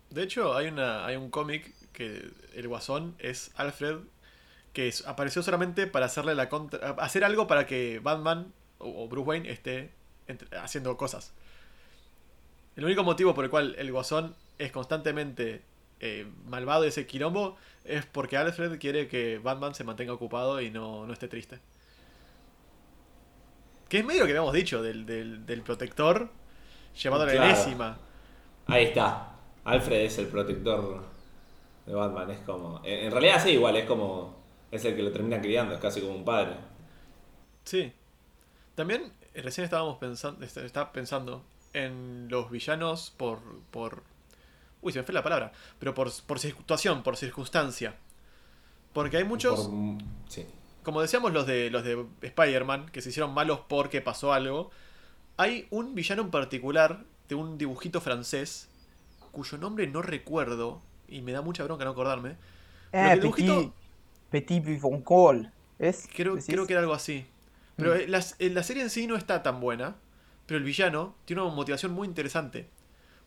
De hecho, hay, una, hay un cómic que el guasón es Alfred, que es- apareció solamente para hacerle la contra, hacer algo para que Batman o, o Bruce Wayne esté entre- haciendo cosas. El único motivo por el cual el guasón es constantemente eh, malvado de ese quilombo es porque Alfred quiere que Batman se mantenga ocupado y no, no esté triste. Que es medio lo que habíamos dicho del, del, del protector llevado a la Claro. enésima. Ahí está. Alfred es el protector de Batman, es como... En en realidad sí, igual, es como... Es el que lo termina criando, es casi como un padre. Sí. También recién estábamos pensando, estaba pensando en los villanos por, por... Uy, se me fue la palabra. Pero por, por situación, por circunstancia. Porque hay muchos... Por- sí. Como decíamos los de los de Spider-Man, que se hicieron malos porque pasó algo. Hay un villano en particular de un dibujito francés, cuyo nombre no recuerdo, y me da mucha bronca no acordarme. Pero Eh, el dibujito- Petit, Petit Bifoncol. ¿Es? Creo, creo que era algo así. Pero Mm. eh, la, eh, la serie en sí no está tan buena. Pero el villano tiene una motivación muy interesante.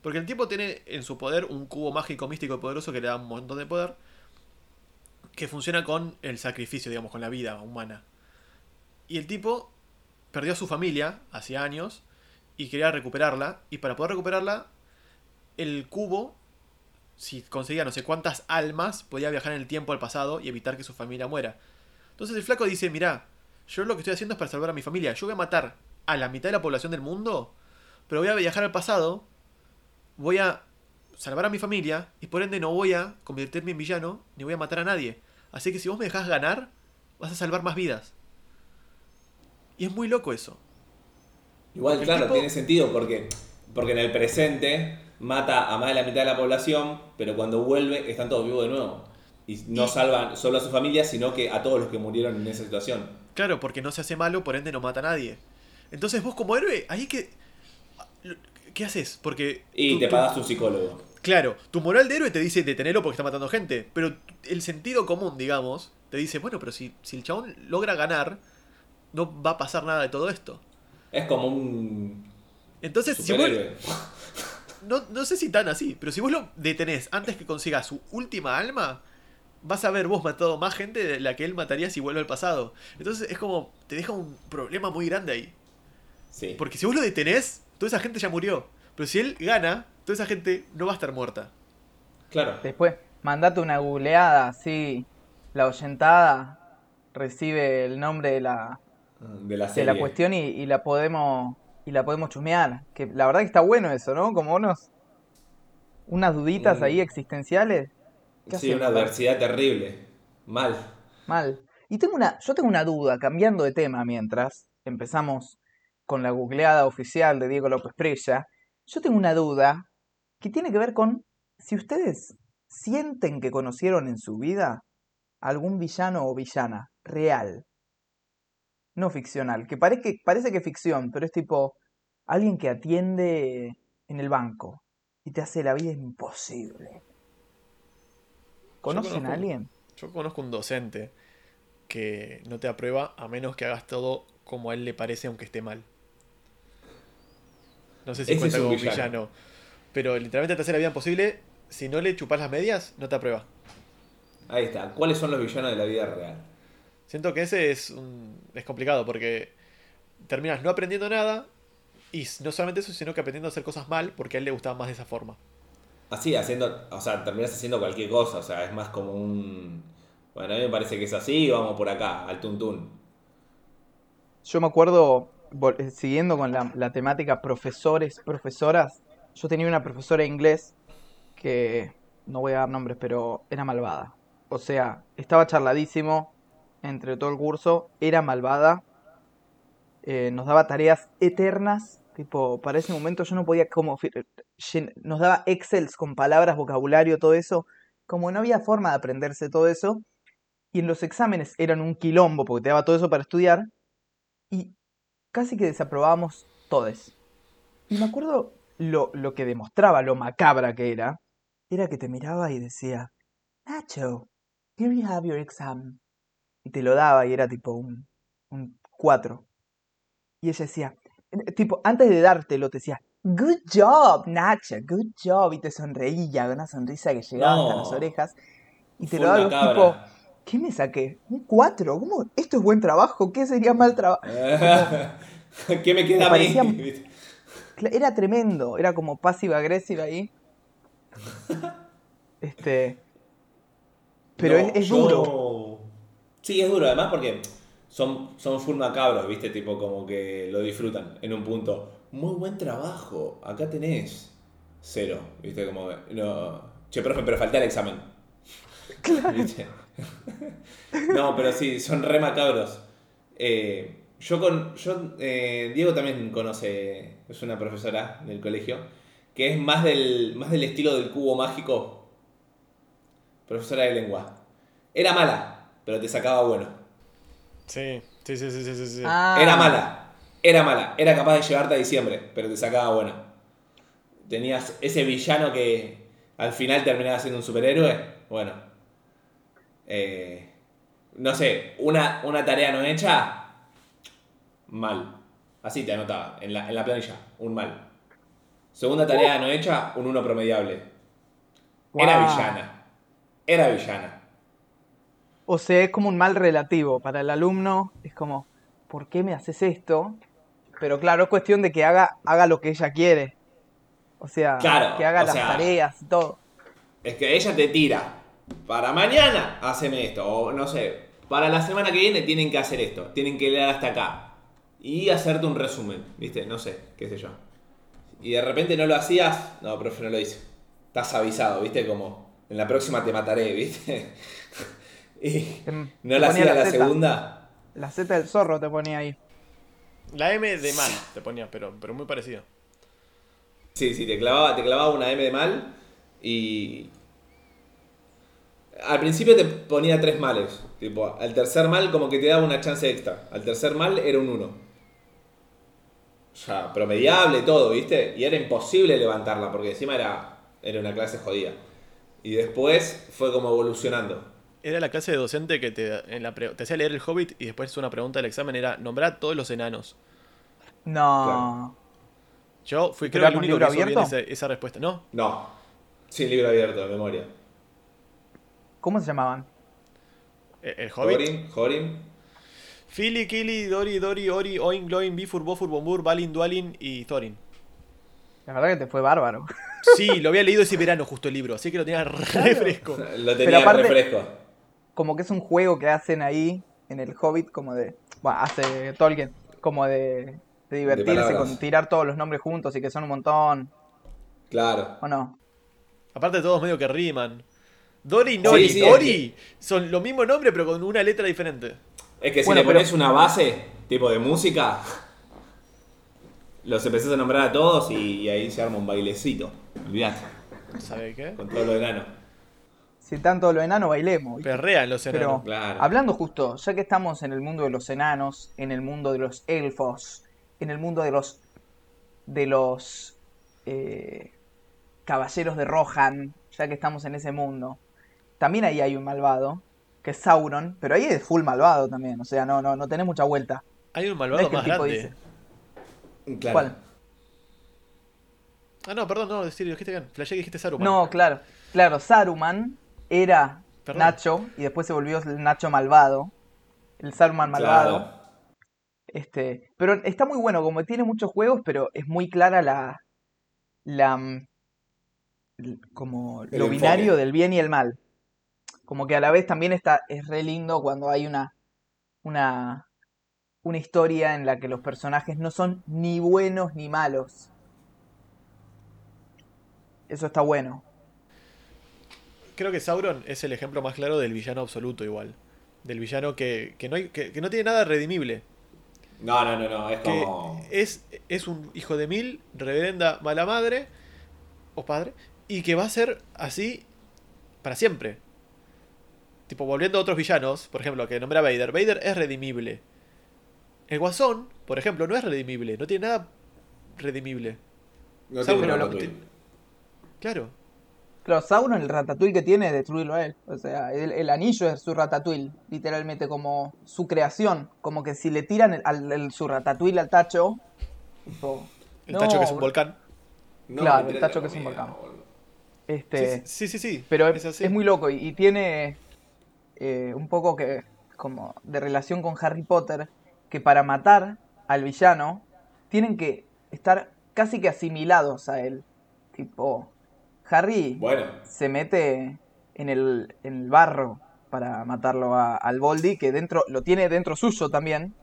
Porque el tipo tiene en su poder un cubo mágico, místico y poderoso que le da un montón de poder. Que funciona con el sacrificio, digamos, con la vida humana. Y el tipo perdió a su familia hace años y quería recuperarla. Y para poder recuperarla, el cubo, si conseguía no sé cuántas almas, podía viajar en el tiempo al pasado y evitar que su familia muera. Entonces el flaco dice, mirá, yo lo que estoy haciendo es para salvar a mi familia. Yo voy a matar a la mitad de la población del mundo, pero voy a viajar al pasado, voy a salvar a mi familia y por ende no voy a convertirme en villano ni voy a matar a nadie. Así que si vos me dejás ganar, vas a salvar más vidas. Y es muy loco eso. Igual, claro, tipo- tiene sentido porque, porque en el presente mata a más de la mitad de la población, pero cuando vuelve están todos vivos de nuevo. Y no Y- salvan solo a su familia, sino que a todos los que murieron en esa situación. Claro, porque no se hace malo, por ende no mata a nadie. Entonces vos como héroe, ahí que... ¿Qué haces? Porque... Y tú- te pagas un psicólogo. Claro, tu moral de héroe te dice detenerlo porque está matando gente. Pero el sentido común, digamos, te dice, bueno, pero si, si el chabón logra ganar, no va a pasar nada de todo esto. Es como un Entonces, si vos, *laughs* no, no sé si tan así, pero si vos lo detenés antes que consiga su última alma, vas a ver vos matado más gente de la que él mataría si vuelve al pasado. Entonces es como, te deja un problema muy grande ahí. Sí. Porque si vos lo detenés, toda esa gente ya murió. Pero si él gana, toda esa gente no va a estar muerta. Claro. Después, mandate una googleada, así. La oyentada recibe el nombre de la, De la de serie. la cuestión y, y la podemos y la podemos chusmear. Que la verdad que está bueno eso, ¿no? Como unos unas duditas Mm. ahí existenciales. ¿Qué Sí, una adversidad terrible. Mal. Mal. Y tengo una, yo tengo una duda, cambiando de tema mientras empezamos con la googleada oficial de Diego López Prella. Yo tengo una duda que tiene que ver con si ustedes sienten que conocieron en su vida algún villano o villana real, no ficcional, que parece, parece que es ficción, pero es tipo alguien que atiende en el banco y te hace la vida imposible. ¿Conocen conozco- a alguien? Yo conozco un docente que no te aprueba a menos que hagas todo como a él le parece aunque esté mal. No sé si Ese cuenta es un como villano. villano. Pero literalmente te hace la vida imposible. Si no le chupas las medias, no te aprueba. Ahí está. ¿Cuáles son los villanos de la vida real? Siento que ese es un, es complicado porque terminas no aprendiendo nada y no solamente eso, sino que aprendiendo a hacer cosas mal porque a él le gustaba más de esa forma. Así, haciendo, o sea, terminas haciendo cualquier cosa, o sea, es más como un... Bueno, a mí me parece que es así, vamos por acá, al tuntún. Yo me acuerdo, siguiendo con la, temática profesores, profesoras, yo tenía una profesora de inglés que, no voy a dar nombres, pero era malvada. O sea, estaba charladísimo entre todo el curso, era malvada, eh, nos daba tareas eternas, tipo, para ese momento yo no podía como... Nos daba excels con palabras, vocabulario, todo eso, como no había forma de aprenderse todo eso, y en los exámenes eran un quilombo porque te daba todo eso para estudiar, y casi que desaprobábamos todos. Y me acuerdo lo, lo que demostraba, lo macabra que era, era que te miraba y decía, Nacho, here you have your exam. Y te lo daba y era tipo un, un 4. Y ella decía, tipo, antes de dártelo, te decía, good job, Nacho, good job. Y te sonreía una sonrisa que llegaba hasta las orejas. Y te lo daba tipo, ¿qué me saqué? ¿Un 4? ¿Cómo? ¿Esto es buen trabajo? ¿Qué sería mal trabajo? *laughs* ¿Qué me queda Me a mí? *laughs* Era tremendo, era como pasiva agresiva ahí. *laughs* Este. Pero No, es, es yo- duro. Sí, es duro, además porque son, son full macabros, ¿viste? Tipo, como que lo disfrutan en un punto. Muy buen trabajo, acá tenés. Cero, ¿viste? Como, no. Che, profe, pero falté al examen. ¿Viste? *laughs* no, pero sí, son re macabros. Eh, Yo con. Yo, eh, Diego también conoce. Es una profesora del colegio. Que es más del. más del estilo del cubo mágico. Profesora de lengua. Era mala, pero te sacaba bueno. Sí, sí, sí, sí, sí, sí. sí. Ah, Era mala. Era mala. Era capaz de llevarte a diciembre, pero te sacaba bueno. Tenías ese villano que al final terminaba siendo un superhéroe. Bueno. Eh, no sé, una, una tarea no hecha. Mal. Así te anotaba, en la, en la planilla. Un mal. Segunda tarea no hecha, un uno promediable. Era villana. Era villana. O sea, es como un mal relativo. Para el alumno es como, ¿por qué me haces esto? Pero claro, es cuestión de que haga, haga lo que ella quiere. O sea, Claro, que haga las sea- tareas y todo. Es que ella te tira. Para mañana hacen esto. O no sé. Para la semana que viene tienen que hacer esto. Tienen que leer hasta acá. Y hacerte un resumen. ¿Viste? No sé. Qué sé yo. Y de repente no lo hacías. No, profe, no lo hice. Estás avisado, ¿viste? Como. En la próxima te mataré, ¿viste? *laughs* y no la ponía hacía la Z. segunda. La Z del zorro te ponía ahí. La M de mal te ponía, pero, pero muy parecido. Sí, sí, te clavaba, te clavaba una M de mal. Y. Al principio te ponía tres males. Tipo, al tercer mal como que te daba una chance extra. Al tercer mal era un 1. Ya, promediable todo, ¿viste? Y era imposible levantarla porque encima era, era una clase jodida. Y después fue como evolucionando. Era la clase de docente que te, en la pre- te hacía leer el Hobbit y después una pregunta del examen era nombrar todos los enanos. No. Yo fui ¿Pero creo era el único que libro hizo bien abierto? ese- esa respuesta. No, No, sin libro abierto de memoria. ¿Cómo se llamaban? eh, el Hobbit. Jorin, Jorin. Philly, Killy, Dori, Dori, Ori, Oin, Gloin, Bifur, Bofur, Bombur, Balin, Dualin y Thorin. La verdad que te fue bárbaro. *laughs* Sí, lo había leído ese verano justo el libro, así que lo tenía re fresco. Lo tenía aparte- refresco. Como que es un juego que hacen ahí en el Hobbit, como de. Bueno, hace Tolkien. Como de, de divertirse con tirar todos los nombres juntos y que son un montón. Claro. ¿O no? Aparte todos medio que riman. Dori y Nori, sí, es Dori son los mismos nombres pero con una letra diferente. Es que si Bueno, le pero- pones una base, tipo de música, los empezás a nombrar a todos y, y ahí se arma un bailecito. Olvídate, ¿Sabe qué? con todo lo enano. Si tanto lo enano, bailemos. Perrean los Pero enanos. claro. hablando justo, ya que estamos en el mundo de los enanos, en el mundo de los elfos, en el mundo de los de los eh, caballeros de Rohan, ya que estamos en ese mundo, también ahí hay un malvado que es Sauron, pero ahí es full malvado también, o sea, no no no tenés mucha vuelta. Hay un No malvado es que el más tipo grande. dice, Claro. ¿Cuál? Ah, no, perdón, no, decir, dijiste bien. Flashé que dijiste Saruman. No, claro, claro, Saruman era Perdón. Nacho y después se volvió el Nacho malvado, el Saruman malvado. Claro. Este, pero está muy bueno, como tiene muchos juegos, pero es muy clara la, la, mm, como El lo enfoque. binario del bien y el mal. Como que a la vez también está, es re lindo cuando hay una, una, una historia en la que los personajes no son ni buenos ni malos. Eso está bueno. Creo que Sauron es el ejemplo más claro del villano absoluto igual. Del villano que, que no, hay, que, que no tiene nada redimible. No, no, no, no, es Que como... es, es un hijo de mil, reverenda mala madre, o padre, y que va a ser así para siempre. Tipo, volviendo a otros villanos, por ejemplo, que nombra Vader. Vader es redimible. El Guasón, por ejemplo, no es redimible, no tiene nada redimible. No Sauron, tiene lo- Tatooine. Claro. Claro, Sauron el ratatouille que tiene es destruirlo a él. O sea, el, el anillo es su ratatouille, literalmente como su creación. Como que si le tiran el, al, el- su ratatouille al tacho... tipo, El no, tacho que es un volcán. No, Claro, el tacho que es un volcán. Este, Sí, sí, sí, sí. pero es es, así. es muy loco y, y tiene eh, un poco que como de relación con Harry Potter, que para matar al villano tienen que estar casi que asimilados a él. Tipo, Harry Bueno, se mete en el, en el barro para matarlo a- al Boldy, que dentro lo tiene dentro suyo también.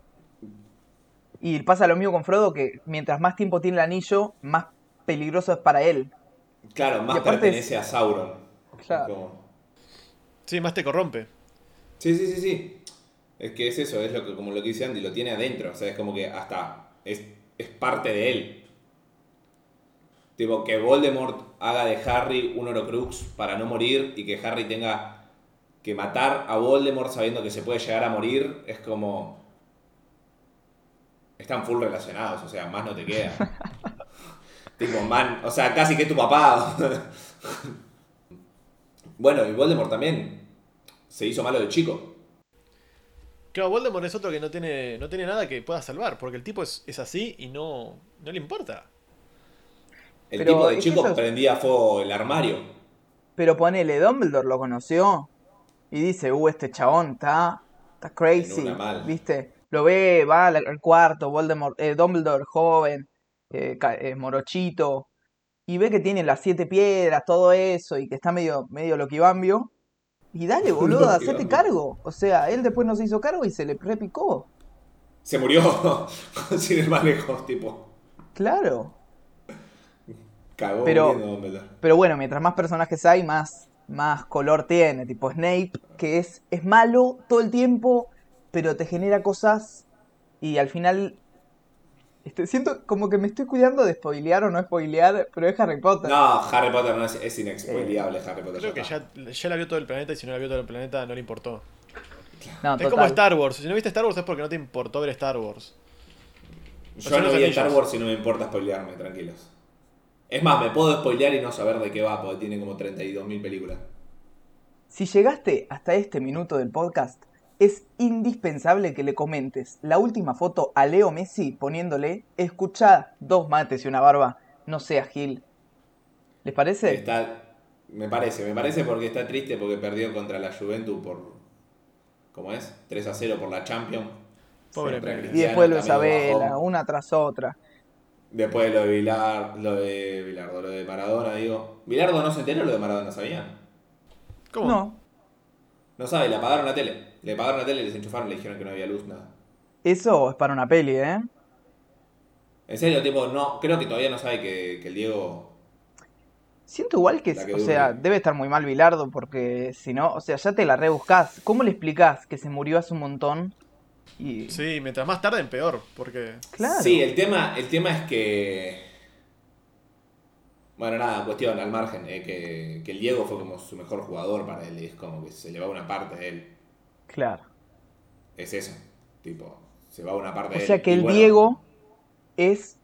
Y pasa lo mismo con Frodo, que mientras más tiempo tiene el anillo, más peligroso es para él. claro, más pertenece a Sauron. Claro. Como- Sí, más te corrompe. Sí, sí, sí, sí. Es que es eso, es lo que, como lo que dice Andy, lo tiene adentro. O sea, es como que hasta es, es parte de él. Tipo, que Voldemort haga de Harry un Horocrux para no morir y que Harry tenga que matar a Voldemort sabiendo que se puede llegar a morir, es como... Están full relacionados, o sea, más no te queda. *laughs* tipo, man, o sea, casi que es tu papá. *laughs* bueno, y Voldemort también se hizo malo de chico. Claro, Voldemort es otro que no tiene, no tiene nada que pueda salvar, porque el tipo es, es así y no, no le importa. El Pero tipo de chico eso- prendía fuego el armario. Pero ponele, Dumbledore lo conoció y dice, uh, este chabón está, está crazy. ¿viste? Lo ve, va al, al cuarto, Voldemort, eh, Dumbledore joven, eh, eh, morochito, y ve que tiene las siete piedras, todo eso, y que está medio, medio loquibambio. Y dale, *laughs* boludo, hacete cargo. O sea, él después no se hizo cargo y se le repicó. Se murió *laughs* sin ir más lejos, tipo. Claro. Cagó Pero- muriendo. Pero bueno, mientras más personajes hay, más, más color tiene. Tipo Snape, que es, es malo todo el tiempo, pero te genera cosas y al final... este, siento como que me estoy cuidando de spoilear o no spoilear, pero es Harry Potter. No, Harry Potter no es, es inexpoliable, Harry Potter. Creo que está. ya, ya la vio todo el planeta y si no la vio todo el planeta no le importó. No, Es total. como Star Wars. Si no viste Star Wars es porque no te importó ver Star Wars. Yo no los vi. Star Wars y no me importa spoilearme, tranquilos. Es más, me puedo spoilear y no saber de qué va, porque tiene como 32.000 películas. Si llegaste hasta este minuto del podcast, es indispensable que le comentes la última foto a Leo Messi poniéndole escuchá dos mates y una barba, no seas Gil. ¿Les parece? Está, me parece, me parece porque está triste porque perdió contra la Juventus por. ¿Cómo es? 3 a 0 por la Champions. Pobre. Y después lo de Isabela, una tras otra. Después lo de Vilar, lo de Vilardo, lo de Maradona, digo. Vilardo no se enteró lo de Maradona, ¿sabían? ¿Cómo? No, No sabe, le apagaron la tele. Le apagaron la tele, les enchufaron, le dijeron que no había luz, nada. eso es para una peli, ¿eh? En serio, tipo, no, creo que todavía no sabe que, que el Diego. Siento igual que, o dure. sea, debe estar muy mal Bilardo porque si no, o sea, ya te la rebuscás. ¿Cómo le explicás que se murió hace un montón? Y Sí, mientras más tarde, peor. Porque. claro. Sí, el tema, el tema es que. Bueno, nada, cuestión al margen, eh, que, que el Diego fue como su mejor jugador para él, es como que se le va una parte de él. Claro. Es eso, tipo, se va una parte O sea que el bueno, Diego es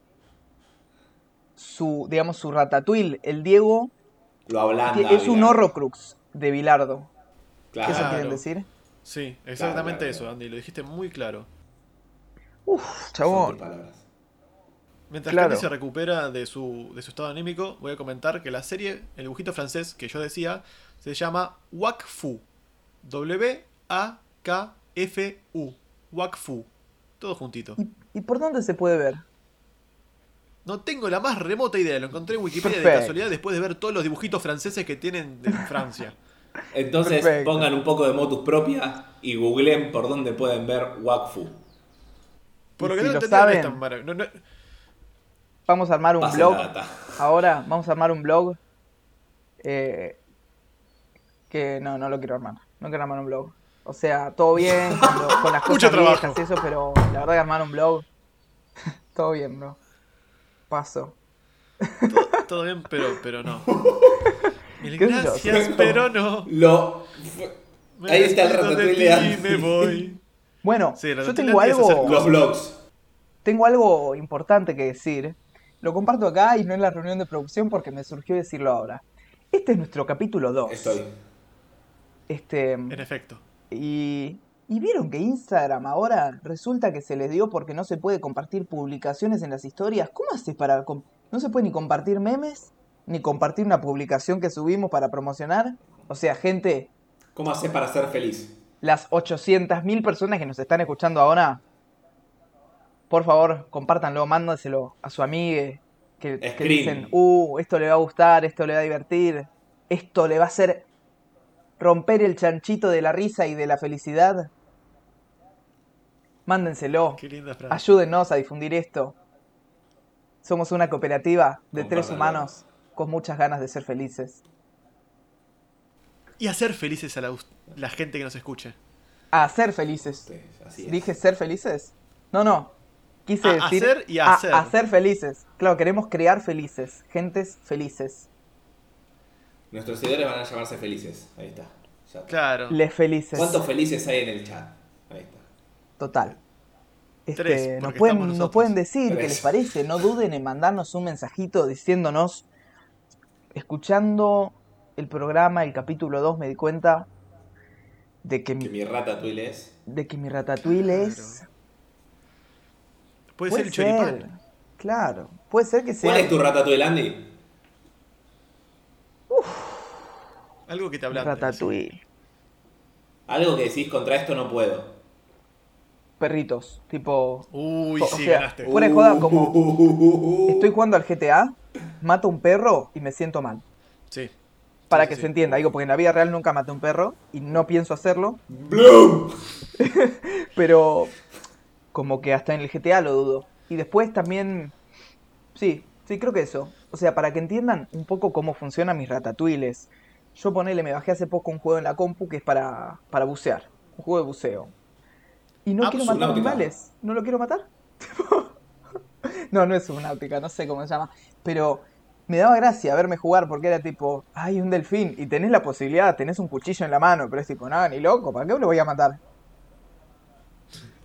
su, digamos, su ratatouille. El Diego Lo ablanda. que es un horrocrux de Bilardo. Claro. ¿Eso quieren decir? Sí, exactamente claro, eso. Andy. Lo dijiste muy claro. Uf, chabón. Mientras Claro. Candy se recupera de su, de su estado anímico, voy a comentar que la serie, el dibujito francés que yo decía, se llama Wakfu. W-A-K-F-U. Wakfu. Todo juntito. ¿Y, y por dónde se puede ver? No tengo la más remota idea, lo encontré en Wikipedia de casualidad después de ver todos los dibujitos franceses que tienen de Francia. *laughs* Entonces Perfecto. pongan un poco de motus propia y googleen por dónde pueden ver Wakfu. Por lo que si no lo no saben, tan marav- no- no- Vamos a armar un Pasen blog. Ahora vamos a armar un blog. eh, que no, no lo quiero armar. No quiero armar un blog. O sea, todo bien *laughs* con, lo- con las cosas viejas y eso, pero la verdad que armar un blog. *laughs* todo bien, bro. Paso. todo, todo bien, pero, pero no. *laughs* Gracias, pero no. Lo. Me Ahí está el ratatouille me voy. Bueno, Sí, yo tengo algo, Los blogs. tengo algo importante que decir. Lo comparto acá y no en la reunión de producción porque me surgió decirlo ahora. Este es nuestro capítulo 2. Estoy. Este, En efecto. Y, y vieron que Instagram ahora resulta que se les dio porque no se puede compartir publicaciones en las historias. ¿Cómo haces para... No se puede ni compartir memes, ni compartir una publicación que subimos para promocionar? O sea, gente, ¿Cómo haces para ser feliz? las 800.000 personas que nos están escuchando ahora, por favor, compártanlo, mándenselo a su amigue, que, dicen, uh, esto le va a gustar, esto le va a divertir, esto le va a hacer romper el chanchito de la risa y de la felicidad. Mándenselo, Qué linda frase. ayúdennos a difundir esto. Somos una cooperativa de tres humanos con muchas ganas de ser felices. Y hacer felices a la, la gente que nos escuche. A ser felices. Sí, así es. ¿Dije ser felices? No, no. Quise A decir. hacer y a hacer. A ser felices. Claro, queremos crear felices. Gentes felices. Nuestros seguidores van a llamarse felices. Ahí está. Ya está. Claro. Les felices. ¿Cuántos felices hay en el chat? Ahí está. Total. Este, Tres, nos, pueden, nos pueden decir qué les parece. No duden en mandarnos un mensajito diciéndonos. Escuchando el programa, el capítulo 2, me di cuenta de que Que mi, mi rata Twill es. de que mi ratatouille es. Puede, ser el choripán. Claro. Puede ser que sea. ¿Cuál es tu rata Twill, Andy? Algo que te habla. ratatouille. Algo que decís contra esto no puedo. Perritos. Tipo. Uy, O sí, sea, ganaste. fuera de joda, como estoy jugando al GTA, mato un perro y me siento mal. Sí. Para Sí, que sí, se entienda, digo, porque en la vida real nunca maté un perro y no pienso hacerlo, ¡Bloom! *laughs* pero como que hasta en el GTA lo dudo. Y después también, sí, sí, creo que eso. O sea, para que entiendan un poco cómo funcionan mis ratatouilles. Yo ponele, me bajé hace poco un juego en la compu que es para, para bucear, un juego de buceo. Y no Ah, quiero matar animales, no lo quiero matar. *laughs* no, no es subnáutica, no sé cómo se llama. Pero me daba gracia verme jugar porque era tipo, hay un delfín y tenés la posibilidad, tenés un cuchillo en la mano, pero es tipo, nada, ni loco, ¿para qué lo voy a matar?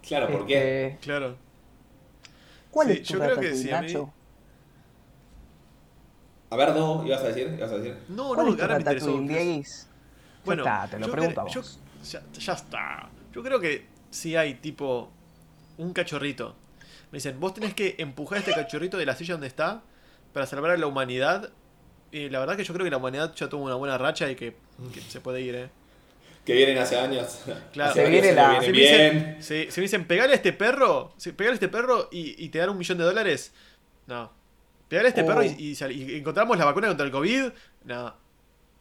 Claro, ¿por qué? Este, Claro. ¿Cuál Sí, es tu yo creo que sí, a mí- Nacho? A ver, Do, ¿ibas a decir? ¿Ibas a decir? No, ¿Cuál no, ahora me interesó. Bueno, ya está, te lo yo pregunto a cre- yo- vos. ya, ya está. Yo creo que si hay tipo un cachorrito. Me dicen, vos tenés que empujar a este cachorrito de la silla donde está para salvar a la humanidad. Y la verdad que yo creo que la humanidad ya tuvo una buena racha y que, que se puede ir, eh. Que vienen hace años. Claro. Hace Se viene la- Si me vienen dicen, bien. si, si me dicen, pegale a este perro, si, pegale a este perro y, y te dan un millón de dólares, no. Pegale a este Oh. perro y, y encontramos la vacuna contra el COVID, no.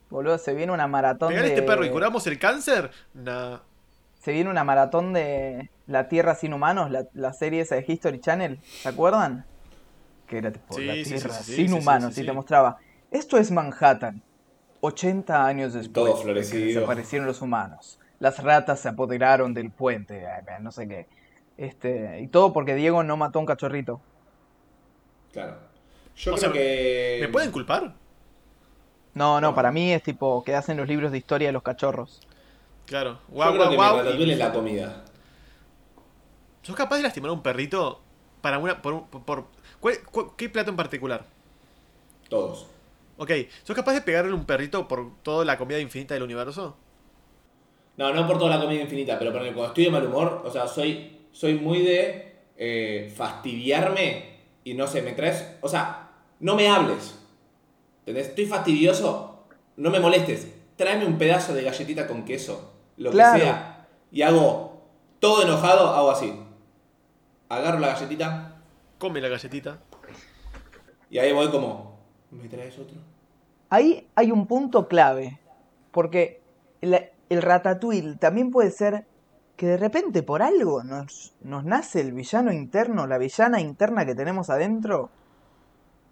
Boludo, se viene una maratón Pegale a de... este perro y curamos el cáncer, no. Se viene una maratón de La Tierra sin humanos, la, la serie esa de History Channel, ¿se acuerdan? Que era tipo Sí, La Tierra sí, sí, sin sí, sí, humanos sí, y te mostraba. Esto es Manhattan. 80 años después. Todo de que. Desaparecieron los humanos. Las ratas se apoderaron del puente, no sé qué. Este, y todo porque Diego no mató a un cachorrito. Claro. Yo O creo sea, que. ¿Me pueden culpar? No, no, para mí es tipo que hacen los libros de historia de los cachorros. Claro. Yo Guau, creo guau, que guau. es la comida. ¿Sos capaz de lastimar a un perrito para una. por, un- por, ¿cuál- cuál- ¿Qué plato en particular? Todos. Ok, ¿sos capaz de pegarle a un perrito por toda la comida infinita del universo? No, no por toda la comida infinita, pero cuando estoy de mal humor, o sea, soy, soy muy de eh, fastidiarme y no sé, me traes. O sea, no me hables. ¿Entendés? Estoy fastidioso, no me molestes. Tráeme un pedazo de galletita con queso, lo Claro. que sea, y hago todo enojado, hago así. Agarro la galletita Come la galletita. y ahí voy como, ¿me traes otro? Ahí hay un punto clave, porque el, el ratatouille también puede ser que de repente por algo nos, nos nace el villano interno, la villana interna que tenemos adentro,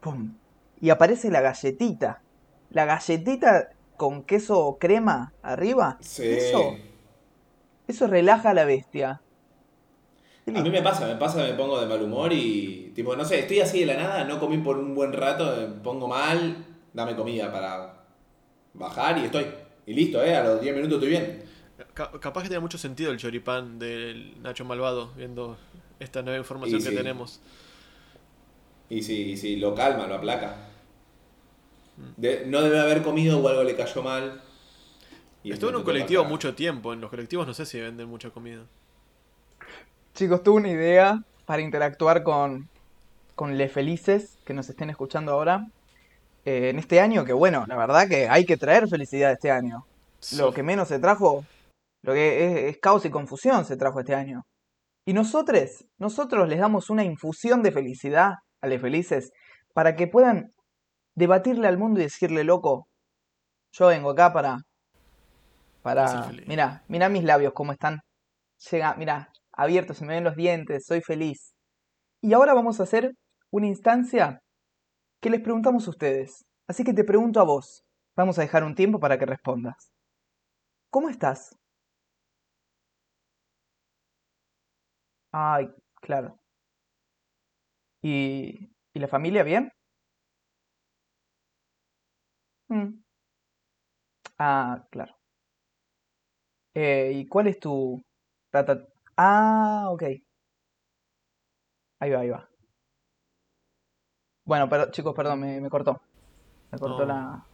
¡pum! y aparece la galletita. La galletita con queso o crema arriba, Sí. eso, eso relaja a la bestia. A mí me pasa, me pasa, me pongo de mal humor y, tipo, no sé, estoy así de la nada, no comí por un buen rato, me pongo mal, dame comida para bajar y estoy. Y listo, ¿eh? A los 10 minutos estoy bien. Ca- capaz que tiene mucho sentido el choripán del Nacho Malvado, viendo esta nueva información Y que sí. tenemos. Y sí, y sí, lo calma, lo aplaca. De- no debe haber comido o algo le cayó mal. Y Estuve en un colectivo pasa. mucho tiempo. En los colectivos no sé si venden mucha comida. Chicos, tuve una idea para interactuar con, con les felices que nos estén escuchando ahora. eh, en este año, que bueno, la verdad que hay que traer felicidad este año. Lo que menos se trajo, lo que es, es caos y confusión se trajo este año. Y nosotros, nosotros les damos una infusión de felicidad a felices para que puedan debatirle al mundo y decirle, loco, yo vengo acá para... Para. Mira, mira mis labios cómo están. Llega, mira, abiertos, se me ven los dientes, soy feliz. Y ahora vamos a hacer una instancia que les preguntamos a ustedes. Así que te pregunto a vos. Vamos a dejar un tiempo para que respondas. ¿Cómo estás? Ay, claro. ¿Y, ¿y la familia bien? Mm. Ah, claro. Eh, ¿y cuál es tu... rata- Ah, ok. Ahí va, ahí va. Bueno, pero chicos, perdón, me, me cortó. Me cortó No. la...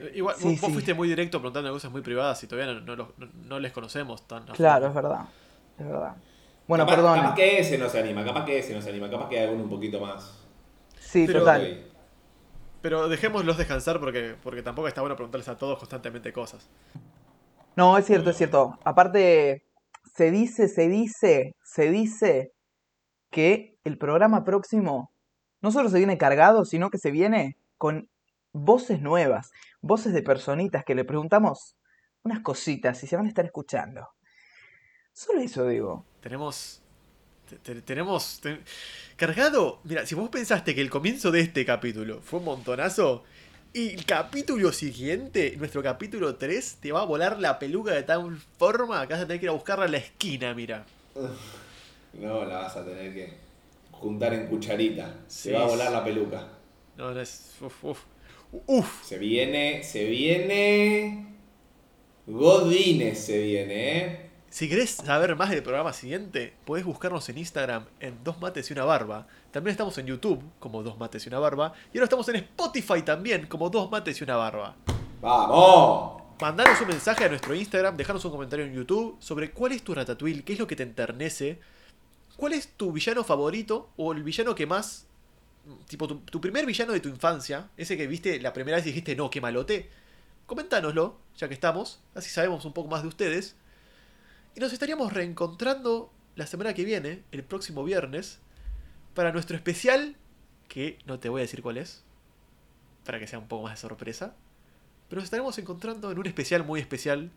Eh, Igual, Sí, vos, vos sí. fuiste muy directo preguntando cosas muy privadas y todavía no, no los- no- no les conocemos tan a Claro, fondo. es verdad. Es verdad. Bueno, capaz, perdón. Capaz que ese no se anima, capaz que ese no se anima, capaz que hay alguno un poquito más. Sí, Pero- total. Pero dejémoslos descansar porque, porque tampoco está bueno preguntarles a todos constantemente cosas. No, es cierto, es cierto. Aparte, se dice, se dice, se dice que el programa próximo no solo se viene cargado, sino que se viene con voces nuevas, voces de personitas que le preguntamos unas cositas y se van a estar escuchando. Solo eso digo. Tenemos. te- te- tenemos. te- cargado. Mira, si vos pensaste que el comienzo de este capítulo fue un montonazo. Y el capítulo siguiente, nuestro capítulo 3, te va a volar la peluca de tal forma que vas a tener que ir a buscarla a la esquina, mira. No, la vas a tener que juntar en cucharita. Sí. Se va a volar la peluca. No, no es. Uf, uf. Uf. Se viene, se viene. Godines se viene, ¿eh? Si querés saber más del programa siguiente, podés buscarnos en Instagram en Dos Mates y una Barba. También estamos en YouTube como Dos Mates y una Barba. Y ahora estamos en Spotify también como Dos Mates y una Barba. ¡Vamos! Mandanos un mensaje a nuestro Instagram, dejanos un comentario en YouTube sobre cuál es tu ratatouille, qué es lo que te enternece, cuál es tu villano favorito o el villano que más. Tipo, tu, tu primer villano de tu infancia, ese que viste la primera vez y dijiste, no, qué malote. Coméntanoslo, ya que estamos, así sabemos un poco más de ustedes. Y nos estaríamos reencontrando la semana que viene, el próximo viernes, para nuestro especial, que no te voy a decir cuál es, para que sea un poco más de sorpresa. Pero nos estaremos encontrando en un especial muy especial.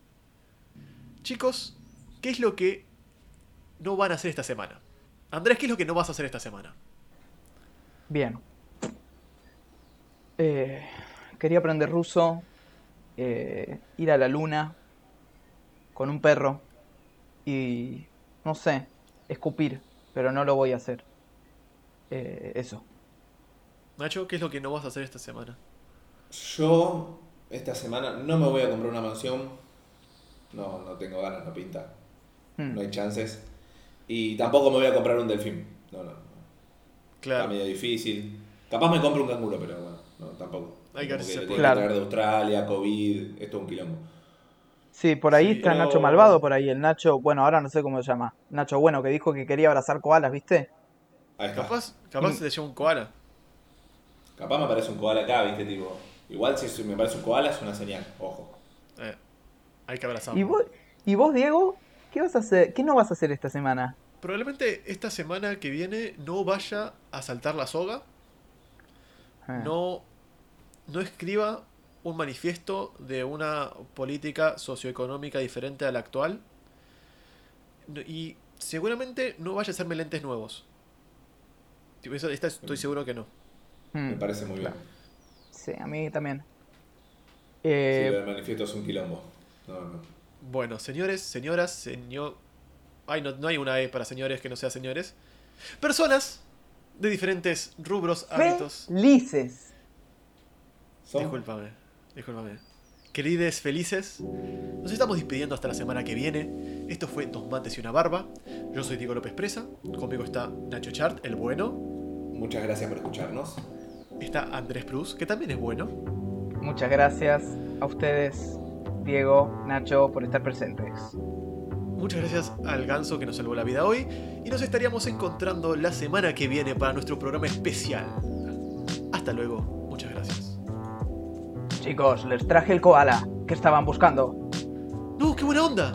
Chicos, ¿qué es lo que no van a hacer esta semana? Andrés, ¿qué es lo que no vas a hacer esta semana? Bien. Eh, quería aprender ruso, eh, ir a la luna con un perro y, no sé, escupir, pero no lo voy a hacer. Eh, eso. Nacho, ¿qué es lo que no vas a hacer esta semana? Yo esta semana no me voy a comprar una mansión. No, no tengo ganas, no pinta. Hmm. No hay chances. Y tampoco me voy a comprar un delfín. No, no. no. Está Claro. medio difícil. Capaz me compro un canguro, pero bueno, no, tampoco. Hay que tienen que Claro. traer de Australia, COVID, esto es un quilombo. Sí, por ahí Sí, está pero- Nacho Malvado, por ahí el Nacho, bueno, ahora no sé cómo se llama. Nacho Bueno, que dijo que quería abrazar koalas, ¿viste? Ahí está. Capaz, capaz Mm. se te lleva un koala. Capaz me aparece un koala acá, viste, tipo. Igual si me parece un koala es una señal, ojo. Eh, hay que abrazarlo. ¿Y vos, ¿Y vos, Diego? ¿Qué vas a hacer? ¿Qué no vas a hacer esta semana? Probablemente esta semana que viene no vaya a saltar la soga, Ah. no, no escriba un manifiesto de una política socioeconómica diferente a la actual y seguramente no vaya a hacerme lentes nuevos. Tipo, eso- esta estoy seguro que no. Me parece muy bien. Sí, a mí también. Sí, Eh, del manifiesto es un quilombo. No, no. Bueno, señores, señoras, señor... Ay, no, no hay una E para señores que no sea señores. Personas de diferentes rubros, hábitos. felices. Son- Discúlpame. Querides felices, nos estamos despidiendo hasta la semana que viene. Esto fue Dos Mates y una Barba. Yo soy Diego López Presa. Conmigo está Nacho Chart, el bueno. Muchas gracias por escucharnos. Está Andrés Cruz, que también es bueno. Muchas gracias a ustedes, Diego, Nacho, por estar presentes. Muchas gracias al ganso que nos salvó la vida hoy. Y nos estaríamos encontrando la semana que viene para nuestro programa especial. Hasta luego. Chicos, les traje el koala que estaban buscando. ¡No, qué buena onda!